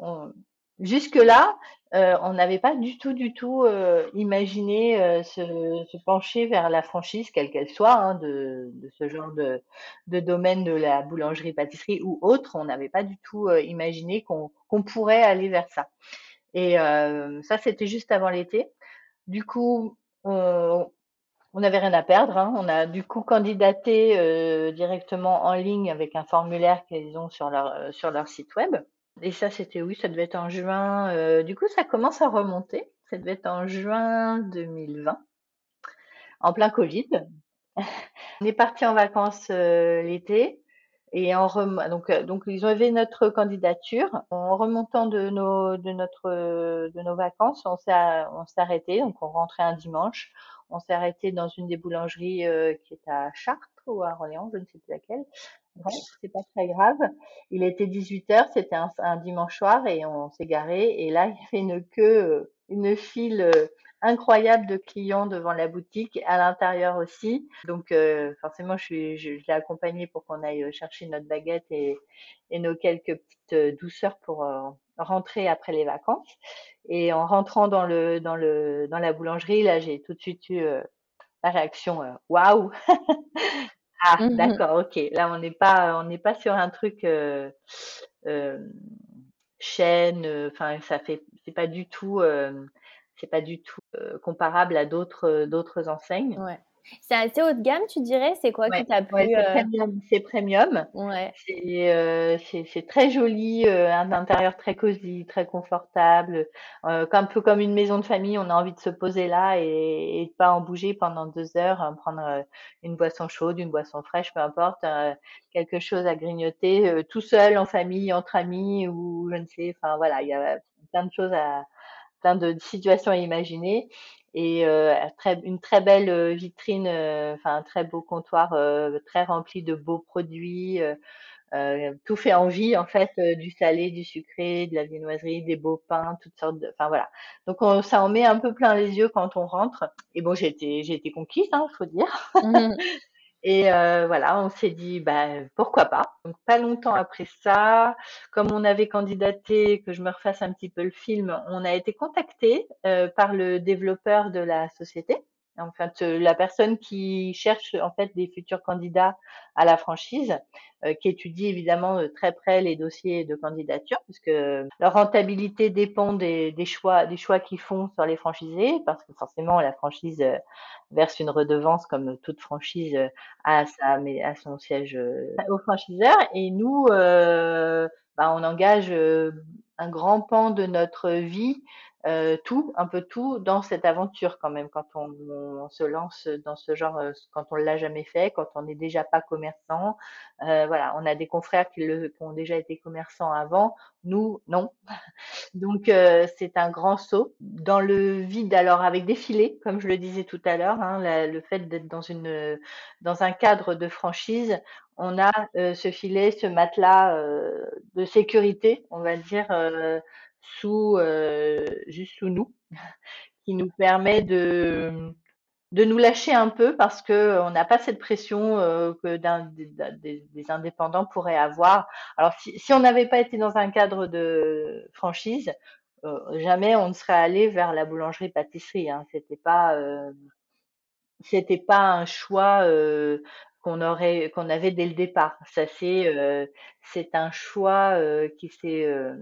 jusque-là, euh, on n'avait pas du tout, du tout euh, imaginé euh, se, pencher vers la franchise, quelle qu'elle soit, hein, de, ce genre de, domaine de la boulangerie, pâtisserie ou autre. On n'avait pas du tout imaginé qu'on pourrait aller vers ça. Et ça, c'était juste avant l'été. Du coup, on n'avait rien à perdre. Hein. On a du coup candidaté directement en ligne avec un formulaire qu'ils ont sur leur, sur leur site web. Et ça, c'était, oui, ça devait être en juin. Euh, du coup, ça commence à remonter. Ça devait être en juin 2020, en plein Covid. On est parti en vacances euh, l'été. Et en donc, euh, donc ils ont élevé notre candidature. En remontant de nos de notre de nos vacances, on s'est on s'est arrêté. Donc on rentrait un dimanche. On s'est arrêté dans une des boulangeries qui est à Chartres ou à Orléans, je ne sais plus laquelle. Bon, c'est pas très grave. Il était 18h, c'était un, dimanche soir et on s'est garé. Et là, il y avait une queue, une file euh, incroyable de clients devant la boutique, à l'intérieur aussi. Donc euh, forcément, je, suis, je, l'ai accompagné pour qu'on aille chercher notre baguette et, et nos quelques petites euh, douceurs pour rentrer après les vacances. Et en rentrant dans le dans le dans la boulangerie, là, j'ai tout de suite eu la réaction waouh Ah, mmh d'accord, ok. Là, on n'est pas, on n'est pas sur un truc euh, euh, chaîne. Euh, enfin, ça fait, c'est pas du tout, c'est pas du tout comparable à d'autres, d'autres enseignes. Ouais. C'est assez haut de gamme, tu dirais? C'est quoi qui t'a plu C'est premium. Ouais. Euh, c'est très joli, euh, un intérieur très cosy, très confortable, euh, un peu comme une maison de famille. On a envie de se poser là et, et de pas en bouger pendant deux heures, hein, prendre une boisson chaude, une boisson fraîche, peu importe, quelque chose à grignoter, tout seul, en famille, entre amis ou je ne sais. Enfin voilà, il y a plein de choses à, plein de situations à imaginer et euh, très, une très belle euh, vitrine, euh, enfin un très beau comptoir très rempli de beaux produits. tout fait en vie en fait, du salé, du sucré, de la viennoiserie, des beaux pains, toutes sortes de, enfin voilà. Donc ça en met un peu plein les yeux quand on rentre. Et bon, j'ai été, j'ai été conquise, hein, faut dire. Mmh et euh, voilà, on s'est dit, bah, pourquoi pas. Donc, pas longtemps après ça, comme on avait candidaté, que je me refasse un petit peu le film, on a été contacté euh, par le développeur de la société en fait, la personne qui cherche en fait des futurs candidats à la franchise, euh, qui étudie évidemment de très près les dossiers de candidature, puisque leur rentabilité dépend des, des choix des choix qu'ils font sur les franchisés, parce que forcément la franchise euh, verse une redevance comme toute franchise euh, à sa mais à son siège au franchiseur, et nous bah, on engage un grand pan de notre vie euh, tout, un peu tout dans cette aventure quand même quand on, se lance dans ce genre, euh, quand on l'a jamais fait, quand on n'est déjà pas commerçant. Euh, voilà, on a des confrères qui, le, qui, ont déjà été commerçants avant, nous non. Donc c'est un grand saut dans le vide. Alors avec des filets, comme je le disais tout à l'heure, hein, le fait d'être dans une dans un cadre de franchise, on a ce filet, ce matelas de sécurité, on va dire sous euh, juste sous nous, qui nous permet de de nous lâcher un peu parce que on n'a pas cette pression euh, que des, des, indépendants pourraient avoir. Alors si, si on n'avait pas été dans un cadre de franchise, euh, jamais on ne serait allé vers la boulangerie pâtisserie. Hein. C'était pas c'était pas un choix euh, qu'on aurait qu'on avait dès le départ. Ça c'est euh, un choix euh, qui s'est euh,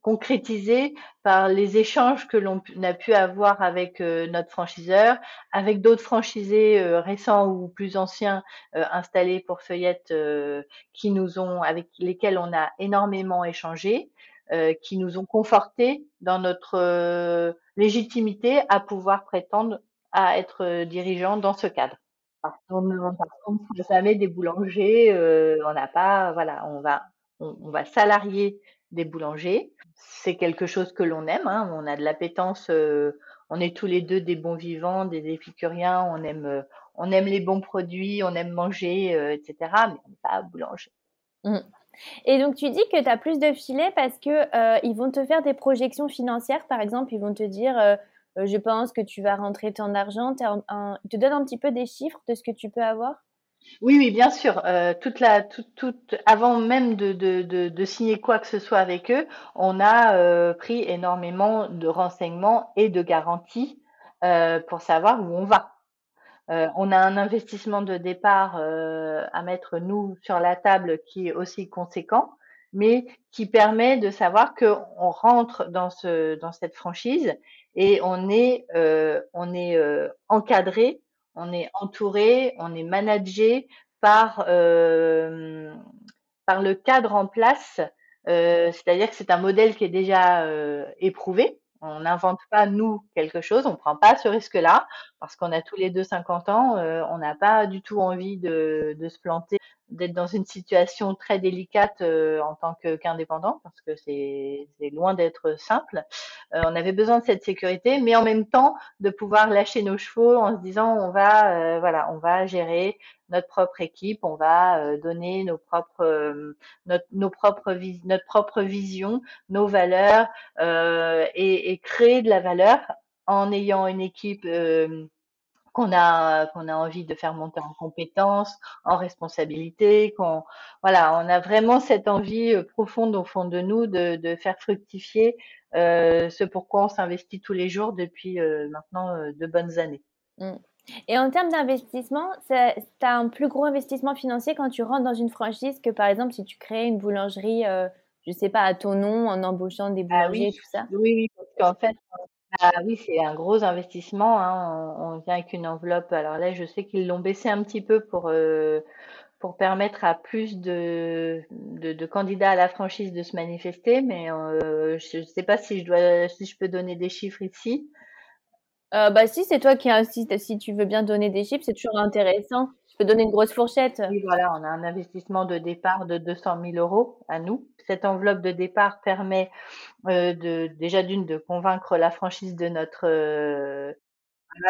concrétisé par les échanges que l'on a pu avoir avec notre franchiseur, avec d'autres franchisés récents ou plus anciens installés pour Feuillette qui nous ont avec lesquels on a énormément échangé. qui nous ont confortés dans notre légitimité à pouvoir prétendre à être dirigeant dans ce cadre. Ne fera jamais des boulangers, euh, on n'a pas, voilà, on va, on, va salarier des boulangers. C'est quelque chose que l'on aime. Hein, on a de l'appétence. Euh, on est tous les deux des bons vivants, des épicuriens. On aime, euh, on aime les bons produits, on aime manger, etc. Mais on n'est pas boulanger. Mmh. Et donc tu dis que tu as plus de filets parce que ils vont te faire des projections financières, par exemple, ils vont te dire je pense que tu vas rentrer tant d'argent. Il te un petit peu des chiffres de ce que tu peux avoir? Oui, oui, bien sûr. Euh, avant même de, signer quoi que ce soit avec eux, on a euh, pris énormément de renseignements et de garanties pour savoir où on va. on a un investissement de départ à mettre nous sur la table qui est aussi conséquent, mais qui permet de savoir qu'on rentre dans cette franchise et on est, euh, on est euh, encadré, on est entouré, on est managé par, euh, par le cadre en place c'est-à-dire que c'est un modèle qui est déjà éprouvé. On n'invente pas, nous, quelque chose, on ne prend pas ce risque-là, parce qu'on a tous les deux 50 ans, on n'a pas du tout envie de, de se planter d'être dans une situation très délicate euh, en tant qu'indépendant parce que c'est loin d'être simple. Euh, on avait besoin de cette sécurité, mais en même temps de pouvoir lâcher nos chevaux en se disant on va euh, voilà on va gérer notre propre équipe, on va donner nos propres notre nos propres notre propre vision, nos valeurs et, et, créer de la valeur en ayant une équipe qu'on a qu'on a envie de faire monter en compétences, en responsabilité, qu'on voilà, on a vraiment cette envie euh, profonde au fond de nous de, de faire fructifier euh, ce pourquoi on s'investit tous les jours depuis euh, maintenant euh, de bonnes années. Mmh. Et en termes d'investissement, tu as un plus gros investissement financier quand tu rentres dans une franchise que par exemple si tu crées une boulangerie, je sais pas, à ton nom, en embauchant des ah boulangers et tout ça? Oui, oui, parce qu'en fait, ah oui, c'est un gros investissement, hein. On, vient avec une enveloppe. Alors là, je sais qu'ils l'ont baissé un petit peu pour euh, permettre à plus de, de, candidats à la franchise de se manifester, mais euh, je ne sais pas si je dois si je peux donner des chiffres ici. Euh, bah si, c'est toi qui insiste. Si tu veux bien donner des chiffres, c'est toujours intéressant. Je peux donner une grosse fourchette. Oui, voilà, on a un investissement de départ de 200 000 euros à nous. Cette enveloppe de départ permet euh, de déjà d'une de convaincre la franchise de notre euh,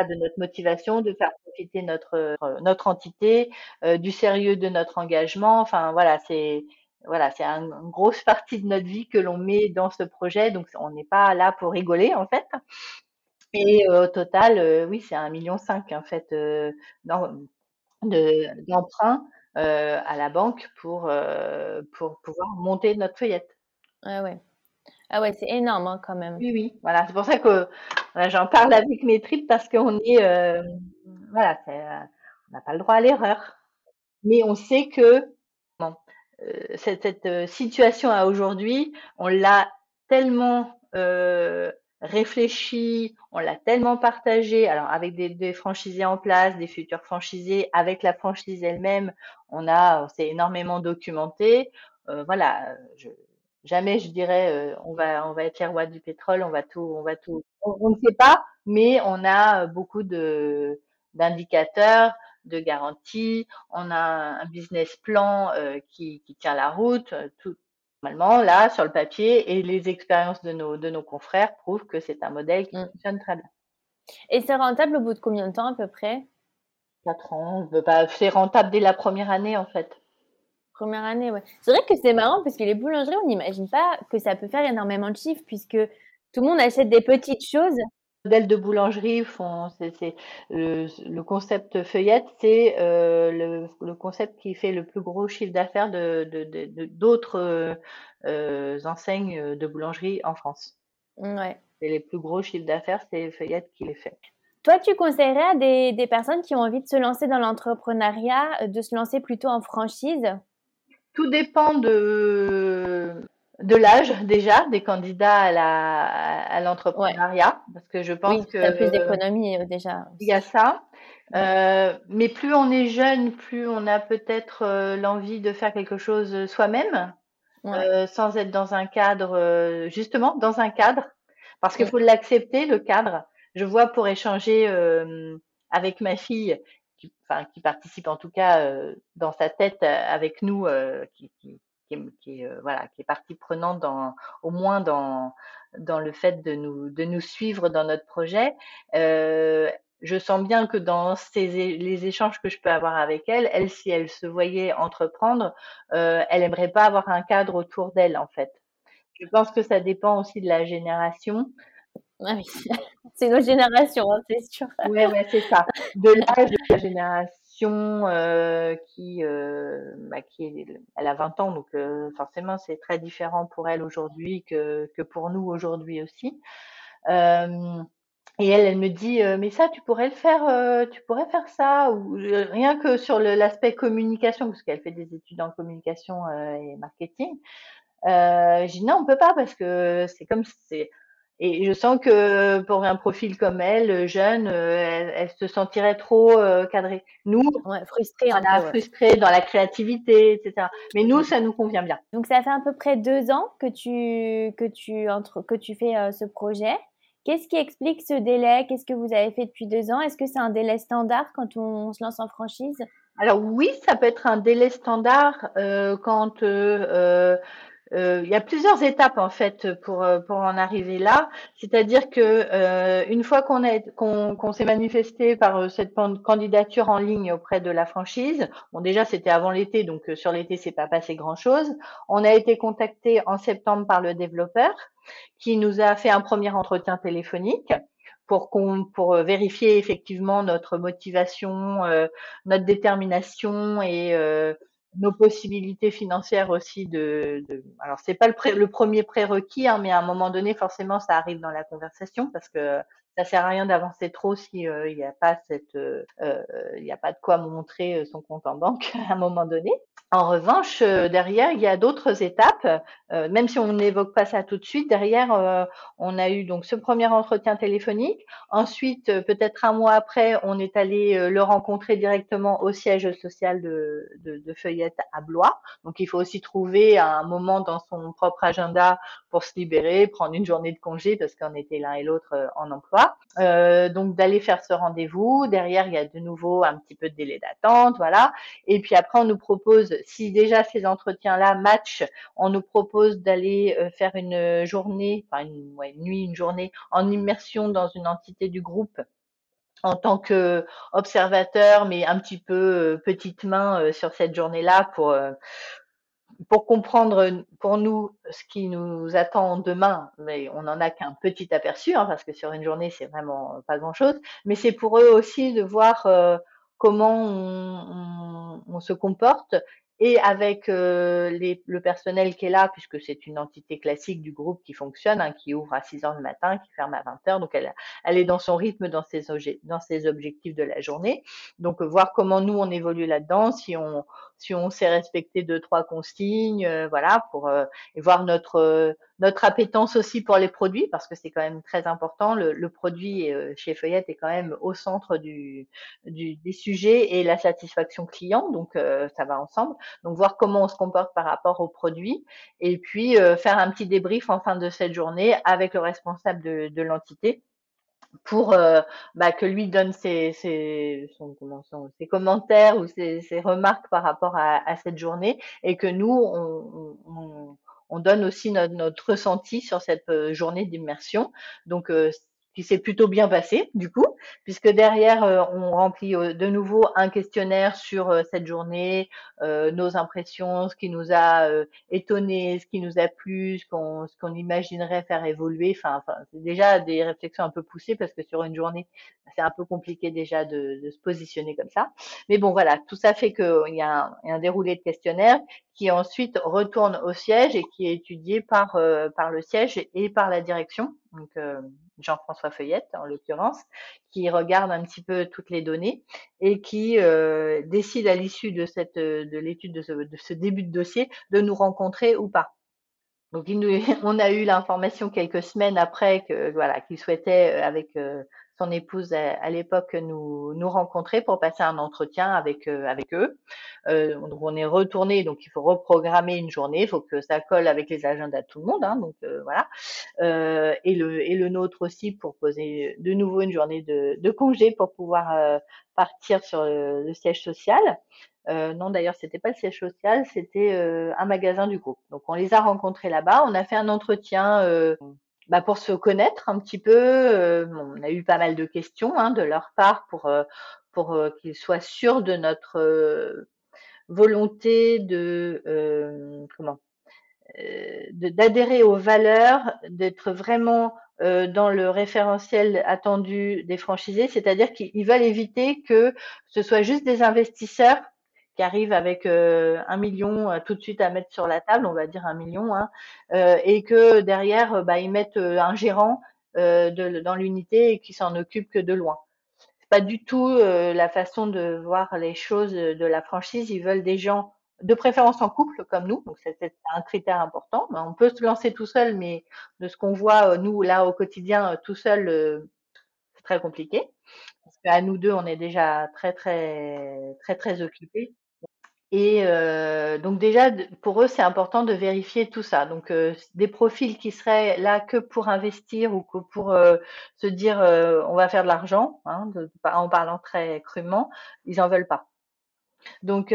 de notre motivation, de faire profiter notre euh, notre entité, du sérieux de notre engagement. Enfin voilà, c'est voilà, c'est une grosse partie de notre vie que l'on met dans ce projet. Donc on n'est pas là pour rigoler en fait. Et au total, oui, c'est un million cinq en fait d'emprunt euh, à la banque pour, euh, pour pouvoir monter notre feuillette. Ah ouais. Ah ouais, c'est énorme hein, quand même. Oui, oui. Voilà, c'est pour ça que j'en parle avec mes tripes parce qu'on est, euh, voilà, on n'a pas le droit à l'erreur. Mais on sait que bon, cette, cette, situation à aujourd'hui, on l'a tellement réfléchi, on l'a tellement partagé, alors avec des, franchisés en place, des futurs franchisés, avec la franchise elle-même, on a, s'est énormément documenté. Euh, voilà, jamais je dirais euh, on va on va être les rois du pétrole, on va tout, on va tout, on, ne sait pas, mais on a beaucoup de d'indicateurs, de garanties, on a un business plan euh, qui, qui tient la route, tout, Normalement, là, sur le papier, et les expériences de nos, de nos confrères prouvent que c'est un modèle qui mm. fonctionne très bien. Et c'est rentable au bout de combien de temps à peu près? Quatre ans. Bah, c'est rentable dès la première année, en fait. Première année, ouais. C'est vrai que c'est marrant parce que les boulangeries, on n'imagine pas que ça peut faire énormément de chiffres puisque tout le monde achète des petites choses modèles de boulangerie font, c'est le, le, concept feuillette, c'est euh, le, le, concept qui fait le plus gros chiffre d'affaires de d'autres de, euh, enseignes de boulangerie en France. Ouais. Et les plus gros chiffres d'affaires, c'est feuillette qui les fait. Toi, tu conseillerais à des, des personnes qui ont envie de se lancer dans l'entrepreneuriat de se lancer plutôt en franchise? Tout dépend de de l'âge déjà des candidats à la à l'entrepreneuriat parce que je pense oui, que plus d'économie euh, déjà il y a ça. Euh, mais plus on est jeune plus on a peut-être euh, l'envie de faire quelque chose soi-même euh, sans être dans un cadre euh, justement dans un cadre. Parce qu'il faut l'accepter le cadre. Je vois pour échanger avec ma fille qui, enfin, qui participe en tout cas dans sa tête avec nous qui, qui qui est, qui euh, voilà, qui est partie prenante dans, au moins dans, dans le fait de nous, de nous suivre dans notre projet. Euh, je sens bien que dans ces, les échanges que je peux avoir avec elle, elle, si elle se voyait entreprendre, euh, elle aimerait pas avoir un cadre autour d'elle, en fait. Je pense que ça dépend aussi de la génération. Ah oui. c'est notre génération, hein, c'est sûr. Oui, ouais, c'est ça. De l'âge de la génération euh, qui, euh, bah, elle a 20 ans, donc euh, forcément c'est très différent pour elle aujourd'hui que, que pour nous aujourd'hui aussi. Et elle, elle me dit, mais ça, tu pourrais le faire, tu pourrais faire ça, ou rien que sur l'aspect communication, parce qu'elle fait des études en communication et marketing. Euh, j'ai non, on peut pas parce que c'est comme c'est Et je sens que pour un profil comme elle, jeune, elle, se sentirait trop cadrée. Nous, ouais, frustrée, on a frustré dans la créativité, etc. Mais nous, ça nous convient bien. Donc ça fait à peu près deux ans que tu que tu entre que tu fais ce projet. Qu'est-ce qui explique ce délai? Qu'est-ce que vous avez fait depuis deux ans? Est-ce que c'est un délai standard quand on se lance en franchise? Alors oui, ça peut être un délai standard euh, quand euh, euh, il y a plusieurs étapes en fait pour pour en arriver là. C'est-à-dire que une fois qu'on est qu'on s'est manifesté par cette candidature en ligne auprès de la franchise, bon déjà c'était avant l'été donc sur l'été c'est pas passé grand chose. On a été contacté en septembre par le développeur qui nous a fait un premier entretien téléphonique pour qu'on pour vérifier effectivement notre motivation, euh, notre détermination et euh, nos possibilités financières aussi de, de alors c'est pas le, le premier prérequis hein, mais à un moment donné forcément ça arrive dans la conversation parce que ça sert à rien d'avancer trop si euh, il n'y a pas cette il n'y a pas de quoi montrer son compte en banque à un moment donné en revanche, euh, derrière, il y a d'autres étapes, euh, même si on n'évoque pas ça tout de suite. Derrière, euh, on a eu donc ce premier entretien téléphonique. Ensuite, peut-être un mois après, on est allé le rencontrer directement au siège social de, de, Feuillette à Blois. Donc, il faut aussi trouver un moment dans son propre agenda pour se libérer, prendre une journée de congé parce qu'on était l'un et l'autre en emploi. donc, d'aller faire ce rendez-vous. Derrière, il y a de nouveau un petit peu de délai d'attente, voilà. Et puis après, on nous propose si déjà ces entretiens-là matchent, on nous propose d'aller euh, faire une journée, enfin une, nuit, une journée en immersion dans une entité du groupe en tant que observateur, mais un petit peu euh, petite main euh, sur cette journée-là pour pour comprendre pour nous ce qui nous attend demain, mais on n'en a qu'un petit aperçu, hein, parce que sur une journée c'est vraiment pas grand-chose. Mais c'est pour eux aussi de voir comment on, on, se comporte et avec euh, les, le personnel qui est là, puisque c'est une entité classique du groupe qui fonctionne, hein, qui ouvre à 6 heures le matin, qui ferme à 20 heures, donc elle, elle est dans son rythme, dans ses, dans ses objectifs de la journée. Donc voir comment nous on évolue là-dedans, si on on sait respecter deux trois consignes, euh, voilà, pour euh, et voir notre notre appétence aussi pour les produits, parce que c'est quand même très important. Le, produit chez Feuillette est quand même au centre du, des sujets et la satisfaction client, donc ça va ensemble. Donc voir comment on se comporte par rapport aux produits et puis euh, faire un petit débrief en fin de cette journée avec le responsable de l'entité pour euh, bah, que lui donne ses, ses, ses commentaires ou ses, ses, remarques par rapport à, cette journée et que nous, on, on, on donne aussi notre, ressenti sur cette euh, journée d'immersion. Donc, qui s'est plutôt bien passé du coup, puisque derrière euh, on remplit euh, de nouveau un questionnaire sur euh, cette journée, nos impressions, ce qui nous a étonné, ce qui nous a plu, ce qu'on imaginerait faire évoluer. Enfin, c'est déjà des réflexions un peu poussées parce que sur une journée c'est un peu compliqué déjà de, se positionner comme ça. Mais bon voilà, tout ça fait qu'il y, a un, déroulé de questionnaire qui ensuite retourne au siège et qui est étudié par le siège et par la direction. Donc Jean-François Feuillette en l'occurrence, qui regarde un petit peu toutes les données et qui euh, décide à l'issue de cette de l'étude de ce, de ce, début de dossier de nous rencontrer ou pas. Donc il nous, on a eu l'information quelques semaines après que voilà qu'il souhaitait euh, avec euh, son épouse à, l'époque nous, nous pour passer un entretien avec, euh, avec eux. Euh, donc on est retourné, donc il faut reprogrammer une journée, il faut que ça colle avec les agendas de tout le monde, hein, donc euh, voilà. Euh, et, le, et le nôtre aussi pour poser de nouveau une journée de, de congé pour pouvoir euh, partir sur le, siège social. non, d'ailleurs, c'était pas le siège social, c'était un magasin du groupe. Donc, on les a rencontrés là-bas. On a fait un entretien bah, pour se connaître un petit peu. Euh, on a eu pas mal de questions hein, de leur part pour euh, pour euh, qu'ils soient sûrs de notre volonté de comment d'adhérer aux valeurs, d'être vraiment dans le référentiel attendu des franchisés, c'est-à-dire qu'ils veulent éviter que ce soit juste des investisseurs qui arrive avec euh, un million euh, tout de suite à mettre sur la table, on va dire un million, hein, euh, et que derrière, bah, ils mettent un gérant dans l'unité et qui s'en occupe que de loin. C'est pas du tout la façon de voir les choses de la franchise. Ils veulent des gens de préférence en couple comme nous, donc c'est un critère important. On peut se lancer tout seul, mais de ce qu'on voit nous là au quotidien, tout seul, c'est très compliqué. Parce qu'à nous deux, on est déjà très très très très occupés. Et euh, donc déjà, pour eux, c'est important de vérifier tout ça. Donc euh, des profils qui seraient là que pour investir ou que pour euh, se dire on va faire de l'argent, hein, en parlant très crûment, ils en veulent pas. Donc,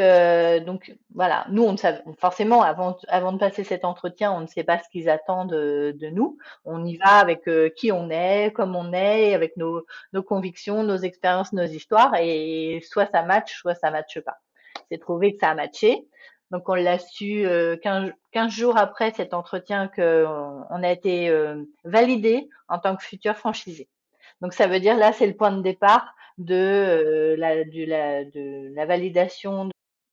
donc voilà, nous, on savait, forcément, avant, avant de passer cet entretien, on ne sait pas ce qu'ils attendent de, de, nous. On y va avec qui on est, comme on est, avec nos, nos convictions, nos expériences, nos histoires, et soit ça match, soit ça matche pas s'est trouvé que ça a matché. Donc on l'a su euh, 15, 15, jours après cet entretien que on a été euh, validé en tant que futur franchisé. Donc ça veut dire là c'est le point de départ de euh, la, validation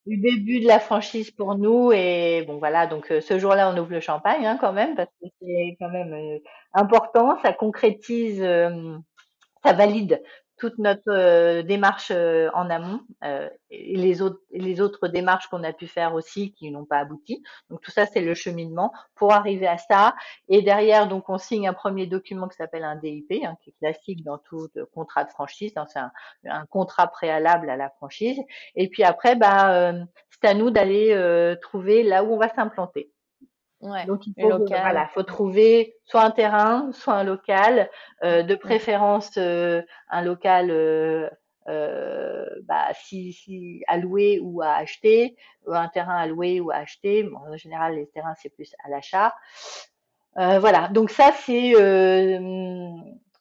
du début de la franchise pour nous et bon voilà donc euh, ce jour-là on ouvre le champagne hein, quand même parce que c'est quand même euh, important ça concrétise ça valide toute notre euh, démarche euh, en amont euh, et les autres, les autres démarches qu'on a pu faire aussi qui n'ont pas abouti. Donc tout ça, c'est le cheminement pour arriver à ça. Et derrière, donc on signe un premier document qui s'appelle un DIP, hein, qui est classique dans tout contrat de franchise. Hein, c'est un, contrat préalable à la franchise. Et puis après, bah, c'est à nous d'aller trouver là où on va s'implanter. Donc il faut, voilà, faut trouver soit un terrain, soit un local, euh, de préférence euh, un local euh, euh, bah, si, si à louer ou à acheter, un terrain à louer ou à acheter. Bon, en général, les terrains c'est plus à l'achat. voilà, donc ça c'est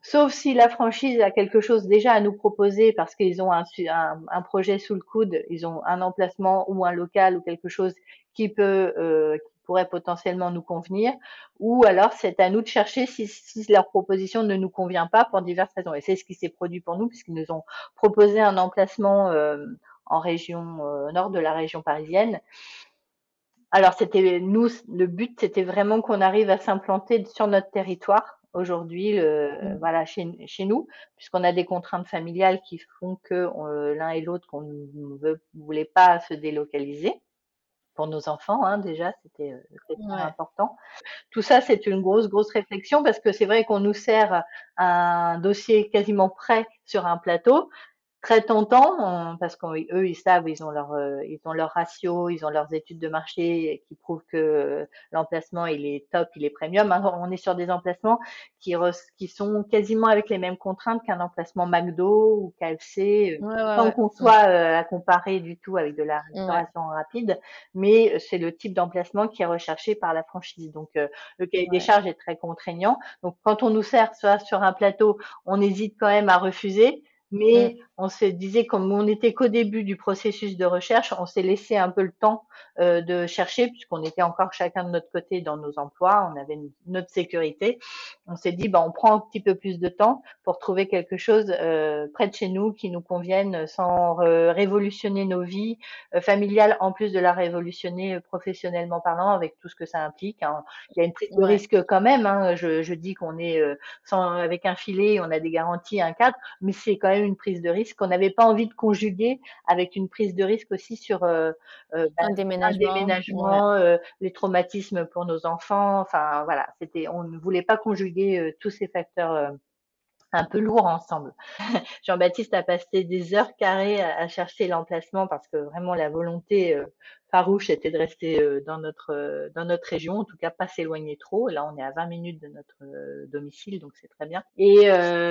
sauf si la franchise a quelque chose déjà à nous proposer parce qu'ils ont un, un, un, projet sous le coude, ils ont un emplacement ou un local ou quelque chose qui peut euh, pourrait potentiellement nous convenir, ou alors c'est à nous de chercher si, si, leur proposition ne nous convient pas pour diverses raisons. Et c'est ce qui s'est produit pour nous, puisqu'ils nous ont proposé un emplacement euh, en région euh, nord de la région parisienne. Alors c'était nous, le but c'était vraiment qu'on arrive à s'implanter sur notre territoire aujourd'hui, mmh. voilà chez, chez nous, puisqu'on a des contraintes familiales qui font que euh, l'un et l'autre qu'on ne voulait pas se délocaliser pour nos enfants, hein, déjà, c'était euh, important. Tout ça, c'est une grosse, grosse réflexion parce que c'est vrai qu'on nous sert un dossier quasiment prêt sur un plateau, très tentant parce qu'eux ils savent ils ont leur euh, ils ont leur ratio ils ont leurs études de marché qui prouvent que l'emplacement il est top il est premium. On est sur des emplacements qui qui sont quasiment avec les mêmes contraintes qu'un emplacement McDo ou KFC euh, ouais, sans qu'on soit euh, à comparer du tout avec de la restauration rapide. Mais c'est le type d'emplacement qui est recherché par la franchise. Donc le cahier des charges est très contraignant. Donc quand on nous sert soit sur un plateau on hésite quand même à refuser mais on se disait, comme on n'était qu'au début du processus de recherche, on s'est laissé un peu le temps euh, de chercher, puisqu'on était encore chacun de notre côté dans nos emplois, on avait notre sécurité. On s'est dit, bah, on prend un petit peu plus de temps pour trouver quelque chose euh, près de chez nous qui nous convienne sans euh, révolutionner nos vies euh, familiales, en plus de la révolutionner professionnellement parlant, avec tout ce que ça implique. Hein. Il y a une prise de risque quand même. Hein. Je, je, dis qu'on est sans, avec un filet, on a des garanties, un cadre, mais c'est quand même une prise de risque qu'on n'avait pas envie de conjuguer avec une prise de risque aussi sur euh, euh, un bah, déménagement, un déménagement euh, les traumatismes pour nos enfants. Enfin voilà, c'était, on ne voulait pas conjuguer tous ces facteurs un peu lourds ensemble. Jean-Baptiste a passé des heures carrées à, chercher l'emplacement parce que vraiment la volonté farouche était de rester euh, dans notre euh, dans notre région, en tout cas pas s'éloigner trop. Là, on est à 20 minutes de notre euh, domicile, donc c'est très bien. Et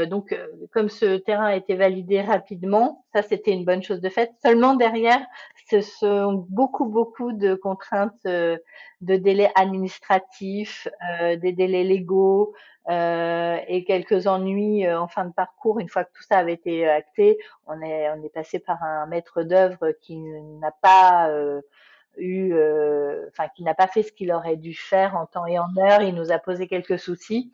donc, comme ce terrain a été validé rapidement, ça c'était une bonne chose de fait. Seulement derrière, ce sont beaucoup beaucoup de contraintes de délais administratifs, des délais légaux. Euh, et quelques ennuis en fin de parcours. Une fois que tout ça avait été acté, on est on est passé par un maître d'œuvre qui n'a pas euh, eu, euh, enfin, qui n'a pas fait ce qu'il aurait dû faire en temps et en heure. Il nous a posé quelques soucis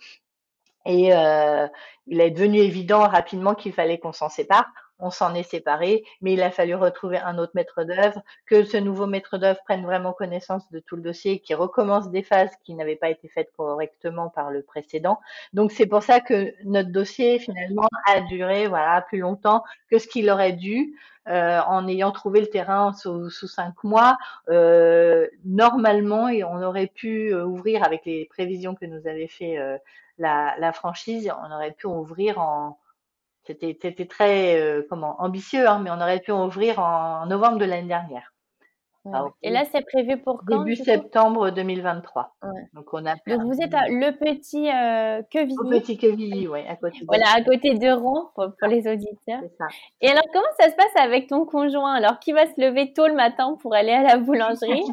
et euh, il est devenu évident rapidement qu'il fallait qu'on s'en sépare. On s'en est séparé, mais il a fallu retrouver un autre maître d'œuvre, que ce nouveau maître d'œuvre prenne vraiment connaissance de tout le dossier, qui recommence des phases qui n'avaient pas été faites correctement par le précédent. Donc c'est pour ça que notre dossier finalement a duré voilà plus longtemps que ce qu'il aurait dû. Euh, en ayant trouvé le terrain sous, sous cinq mois, euh, normalement, et on aurait pu euh, ouvrir avec les prévisions que nous avait fait la, franchise, on aurait pu ouvrir en c'était très euh, comment ambitieux, hein, mais on aurait pu ouvrir en, novembre de l'année dernière. Et là, c'est prévu pour quand Début septembre 2023. Donc, on a Donc vous êtes à le petit euh, Quevilly. Le petit Quevilly, oui, à côté. De... Voilà, à côté de Rouen pour, pour les auditeurs. Ça. Et alors, comment ça se passe avec ton conjoint? Alors, qui va se lever tôt le matin pour aller à la boulangerie?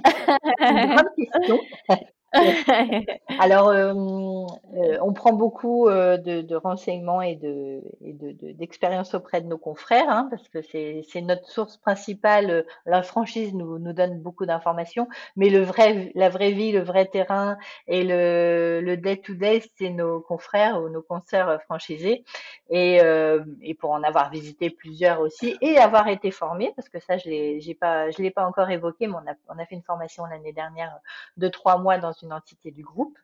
Une grande question. Alors, euh, euh, on prend beaucoup euh, de, de, renseignements et de d'expériences de, auprès de nos confrères, hein, parce que c'est notre source principale. La franchise nous, nous donne beaucoup d'informations, mais le vrai, la vraie vie, le vrai terrain et le, le day to day, c'est nos confrères ou nos concerts franchisés. Et, euh, et pour en avoir visité plusieurs aussi et avoir été formé, parce que ça, je l'ai pas, je l'ai pas encore évoqué, mais on a, on a fait une formation l'année dernière de trois mois dans une entité du groupe.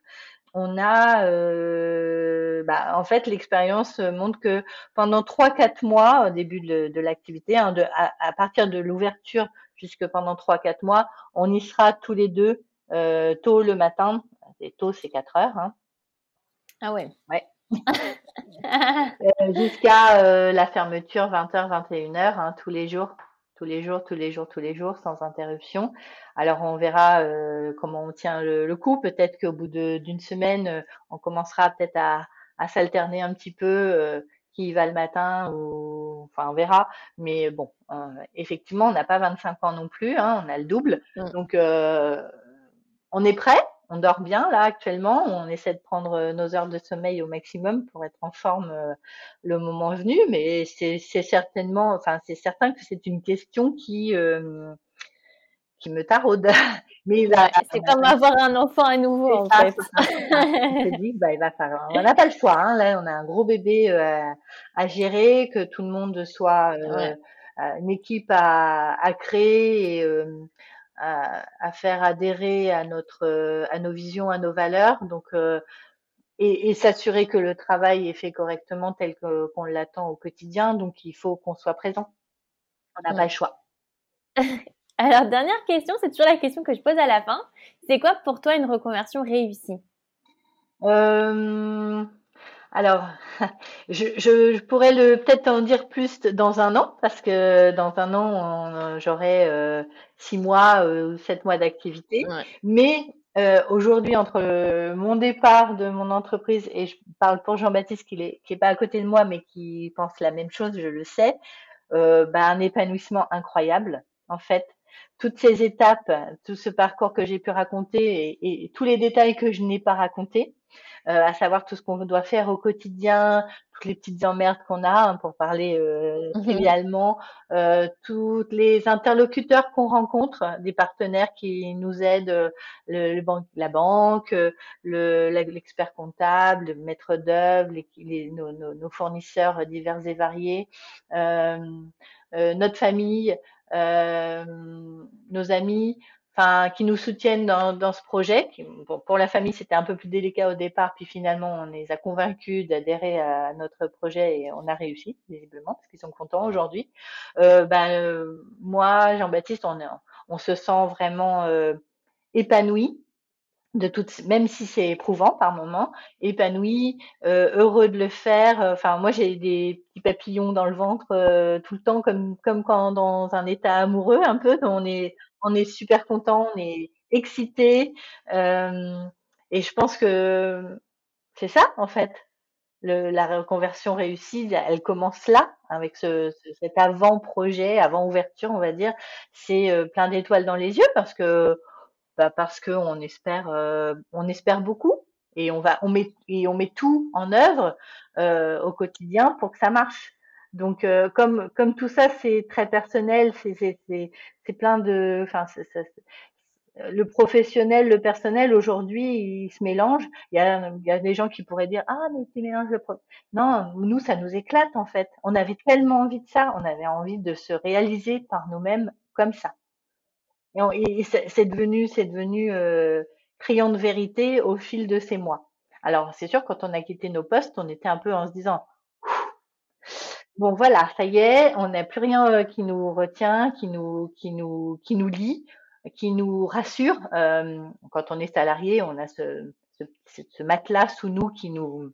On a, euh, bah, en fait, l'expérience montre que pendant 3-4 mois, au début de, de l'activité, hein, à, à, partir de l'ouverture jusque pendant 3-4 mois, on y sera tous les deux euh, tôt le matin. Et tôt, c'est 4 heures. Hein. Ah ouais. Ouais. euh, Jusqu'à la fermeture 20h, 21h, hein, tous les jours tous les jours, tous les jours, tous les jours, sans interruption. Alors on verra euh, comment on tient le, coup. Peut-être qu'au bout d'une semaine, euh, on commencera peut-être à, à s'alterner un petit peu. Euh, qui va le matin ou enfin on verra mais bon effectivement on n'a pas 25 ans non plus hein, on a le double mm. donc on est prêt on dort bien là actuellement. On essaie de prendre euh, nos heures de sommeil au maximum pour être en forme euh, le moment venu. Mais c'est certainement, enfin c'est certain que c'est une question qui euh, qui me taraude. Mais c'est comme avoir un enfant à nouveau en fait. on dit bah, il va falloir. On n'a pas le choix. Hein. Là on a un gros bébé à gérer, que tout le monde soit une équipe à, à créer. Et, à, faire adhérer à notre à nos visions, à nos valeurs. Donc euh, et, et s'assurer que le travail est fait correctement tel qu'on l'attend au quotidien. Donc il faut qu'on soit présent. On n'a pas le choix. Alors dernière question, c'est toujours la question que je pose à la fin. C'est quoi pour toi une reconversion réussie? Euh, alors, je, je, pourrais le peut-être en dire plus dans un an, parce que dans un an, j'aurai euh, six mois ou sept mois d'activité. Mais euh, aujourd'hui, entre mon départ de mon entreprise, et je parle pour Jean-Baptiste qui est, qui est pas à côté de moi, mais qui pense la même chose, je le sais, euh, bah, un épanouissement incroyable, en fait. Toutes ces étapes, tout ce parcours que j'ai pu raconter et, et tous les détails que je n'ai pas racontés, euh, à savoir tout ce qu'on doit faire au quotidien, toutes les petites emmerdes qu'on a, hein, pour parler euh, trivialement, euh, tous les interlocuteurs qu'on rencontre, des partenaires qui nous aident, le, la banque, l'expert comptable, le maître d'œuvre, les, nos, nos, fournisseurs divers et variés, notre famille, nos amis, enfin, qui nous soutiennent dans, dans ce projet. Qui, bon, pour la famille, c'était un peu plus délicat au départ, puis finalement, on les a convaincus d'adhérer à notre projet et on a réussi, visiblement, parce qu'ils sont contents aujourd'hui. Euh, ben, euh, moi, Jean-Baptiste, on, on se sent vraiment euh, épanoui de toute, même si c'est éprouvant par moment, épanoui, euh, heureux de le faire. Enfin, moi, j'ai des petits papillons dans le ventre euh, tout le temps, comme comme quand dans un état amoureux un peu. On est on est super content, on est excité, euh, et je pense que c'est ça en fait. Le, la reconversion réussie, elle commence là, avec ce, cet avant-projet, avant-ouverture, on va dire. C'est euh, plein d'étoiles dans les yeux parce que bah parce que on espère, euh, on espère beaucoup et on va, on met et on met tout en œuvre euh, au quotidien pour que ça marche. Donc euh, comme comme tout ça c'est très personnel, c'est c'est plein de, enfin le professionnel, le personnel, aujourd'hui, ils se mélangent. Il y a, il y a des gens qui pourraient dire, ah, mais tu mélanges le pro. Non, nous, ça nous éclate, en fait. On avait tellement envie de ça. On avait envie de se réaliser par nous-mêmes comme ça. Et, c'est devenu, c'est devenu euh, criant de vérité au fil de ces mois. Alors, c'est sûr, quand on a quitté nos postes, on était un peu en se disant, bon voilà, ça y est, on n'a plus rien euh, qui nous retient, qui nous, qui nous, qui nous lie qui nous rassure. Euh, quand on est salarié, on a ce, ce, ce, matelas sous nous qui nous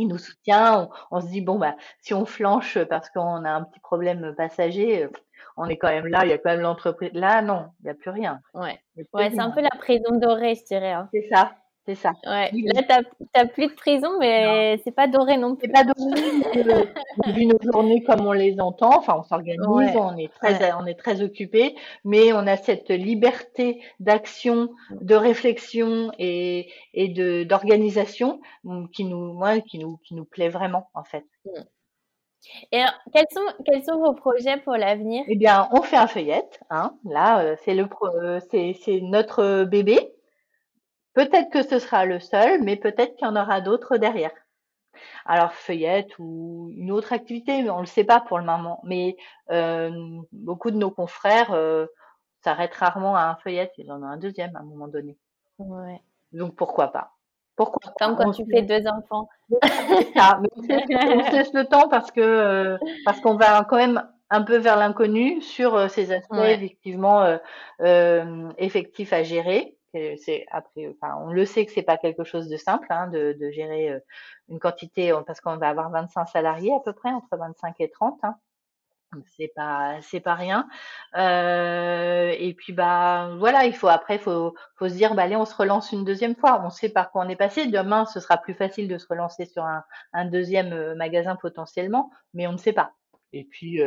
qui nous soutient. On, se dit bon bah si on flanche parce qu'on a un petit problème passager, on est quand même là. Il y a quand même l'entreprise. Là non, il n'y a plus rien. Ouais, ouais, c'est un peu la prison dorée, je dirais. Hein. C'est ça. C'est ça. Ouais. Là, tu n'as plus de prison, mais c'est pas doré non plus. C'est pas doré. nos journées comme on les entend. Enfin, on s'organise, on est très, on est très occupé, mais on a cette liberté d'action, de réflexion et, et de d'organisation qui nous, moi, qui nous, qui nous plaît vraiment en fait. Mm. Et alors, quels sont, quels sont vos projets pour l'avenir? Eh bien, on fait un feuillette. Hein. Là, euh, c'est le, euh, c'est notre bébé. Peut-être que ce sera le seul, mais peut-être qu'il y en aura d'autres derrière. Alors feuillette ou une autre activité, mais on ne le sait pas pour le moment. Mais euh, beaucoup de nos confrères euh, s'arrêtent rarement à un feuillette, ils en ont un deuxième à un moment donné. Ouais. Donc pourquoi pas? Pourquoi Comme quand tu fais deux enfants. ça, on, laisse le temps parce que euh, parce qu'on va quand même un peu vers l'inconnu sur ces aspects effectivement effectifs à gérer on le sait que c'est pas quelque chose de simple hein, de, gérer euh, une quantité parce qu'on va avoir 25 salariés à peu près entre 25 et 30. Hein. C'est pas rien. Euh, et puis bah voilà, il faut après faut faut se dire bah allez on se relance une deuxième fois. On sait par quoi on est passé. Demain ce sera plus facile de se relancer sur un, deuxième euh, magasin potentiellement, mais on ne sait pas. Et puis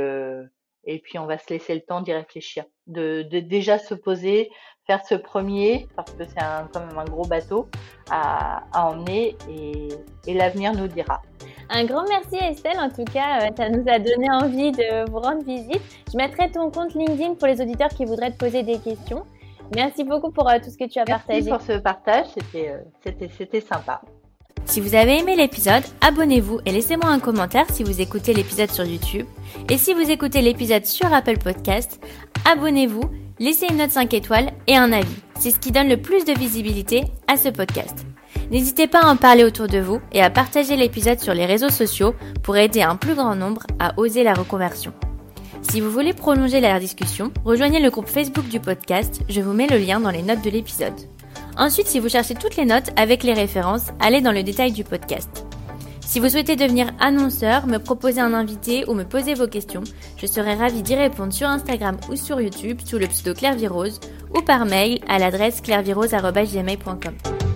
et puis on va se laisser le temps d'y réfléchir, de, de, déjà se poser, faire ce premier, parce que c'est quand même un gros bateau à, à emmener, et, et l'avenir nous dira. Un grand merci Estelle, en tout cas, euh, ça nous a donné envie de vous rendre visite. Je mettrai ton compte LinkedIn pour les auditeurs qui voudraient te poser des questions. Merci beaucoup pour euh, tout ce que tu as partagé. Merci pour ce partage, c'était euh, c'était sympa. Si vous avez aimé l'épisode, abonnez-vous et laissez-moi un commentaire si vous écoutez l'épisode sur YouTube. Et si vous écoutez l'épisode sur Apple Podcast, abonnez-vous, laissez une note 5 étoiles et un avis. C'est ce qui donne le plus de visibilité à ce podcast. N'hésitez pas à en parler autour de vous et à partager l'épisode sur les réseaux sociaux pour aider un plus grand nombre à oser la reconversion. Si vous voulez prolonger la discussion, rejoignez le groupe Facebook du podcast, je vous mets le lien dans les notes de l'épisode. Ensuite, si vous cherchez toutes les notes avec les références, allez dans le détail du podcast. Si vous souhaitez devenir annonceur, me proposer un invité ou me poser vos questions, je serai ravie d'y répondre sur Instagram ou sur YouTube sous le pseudo Claire ou par mail à l'adresse clairvirose.gmail.com.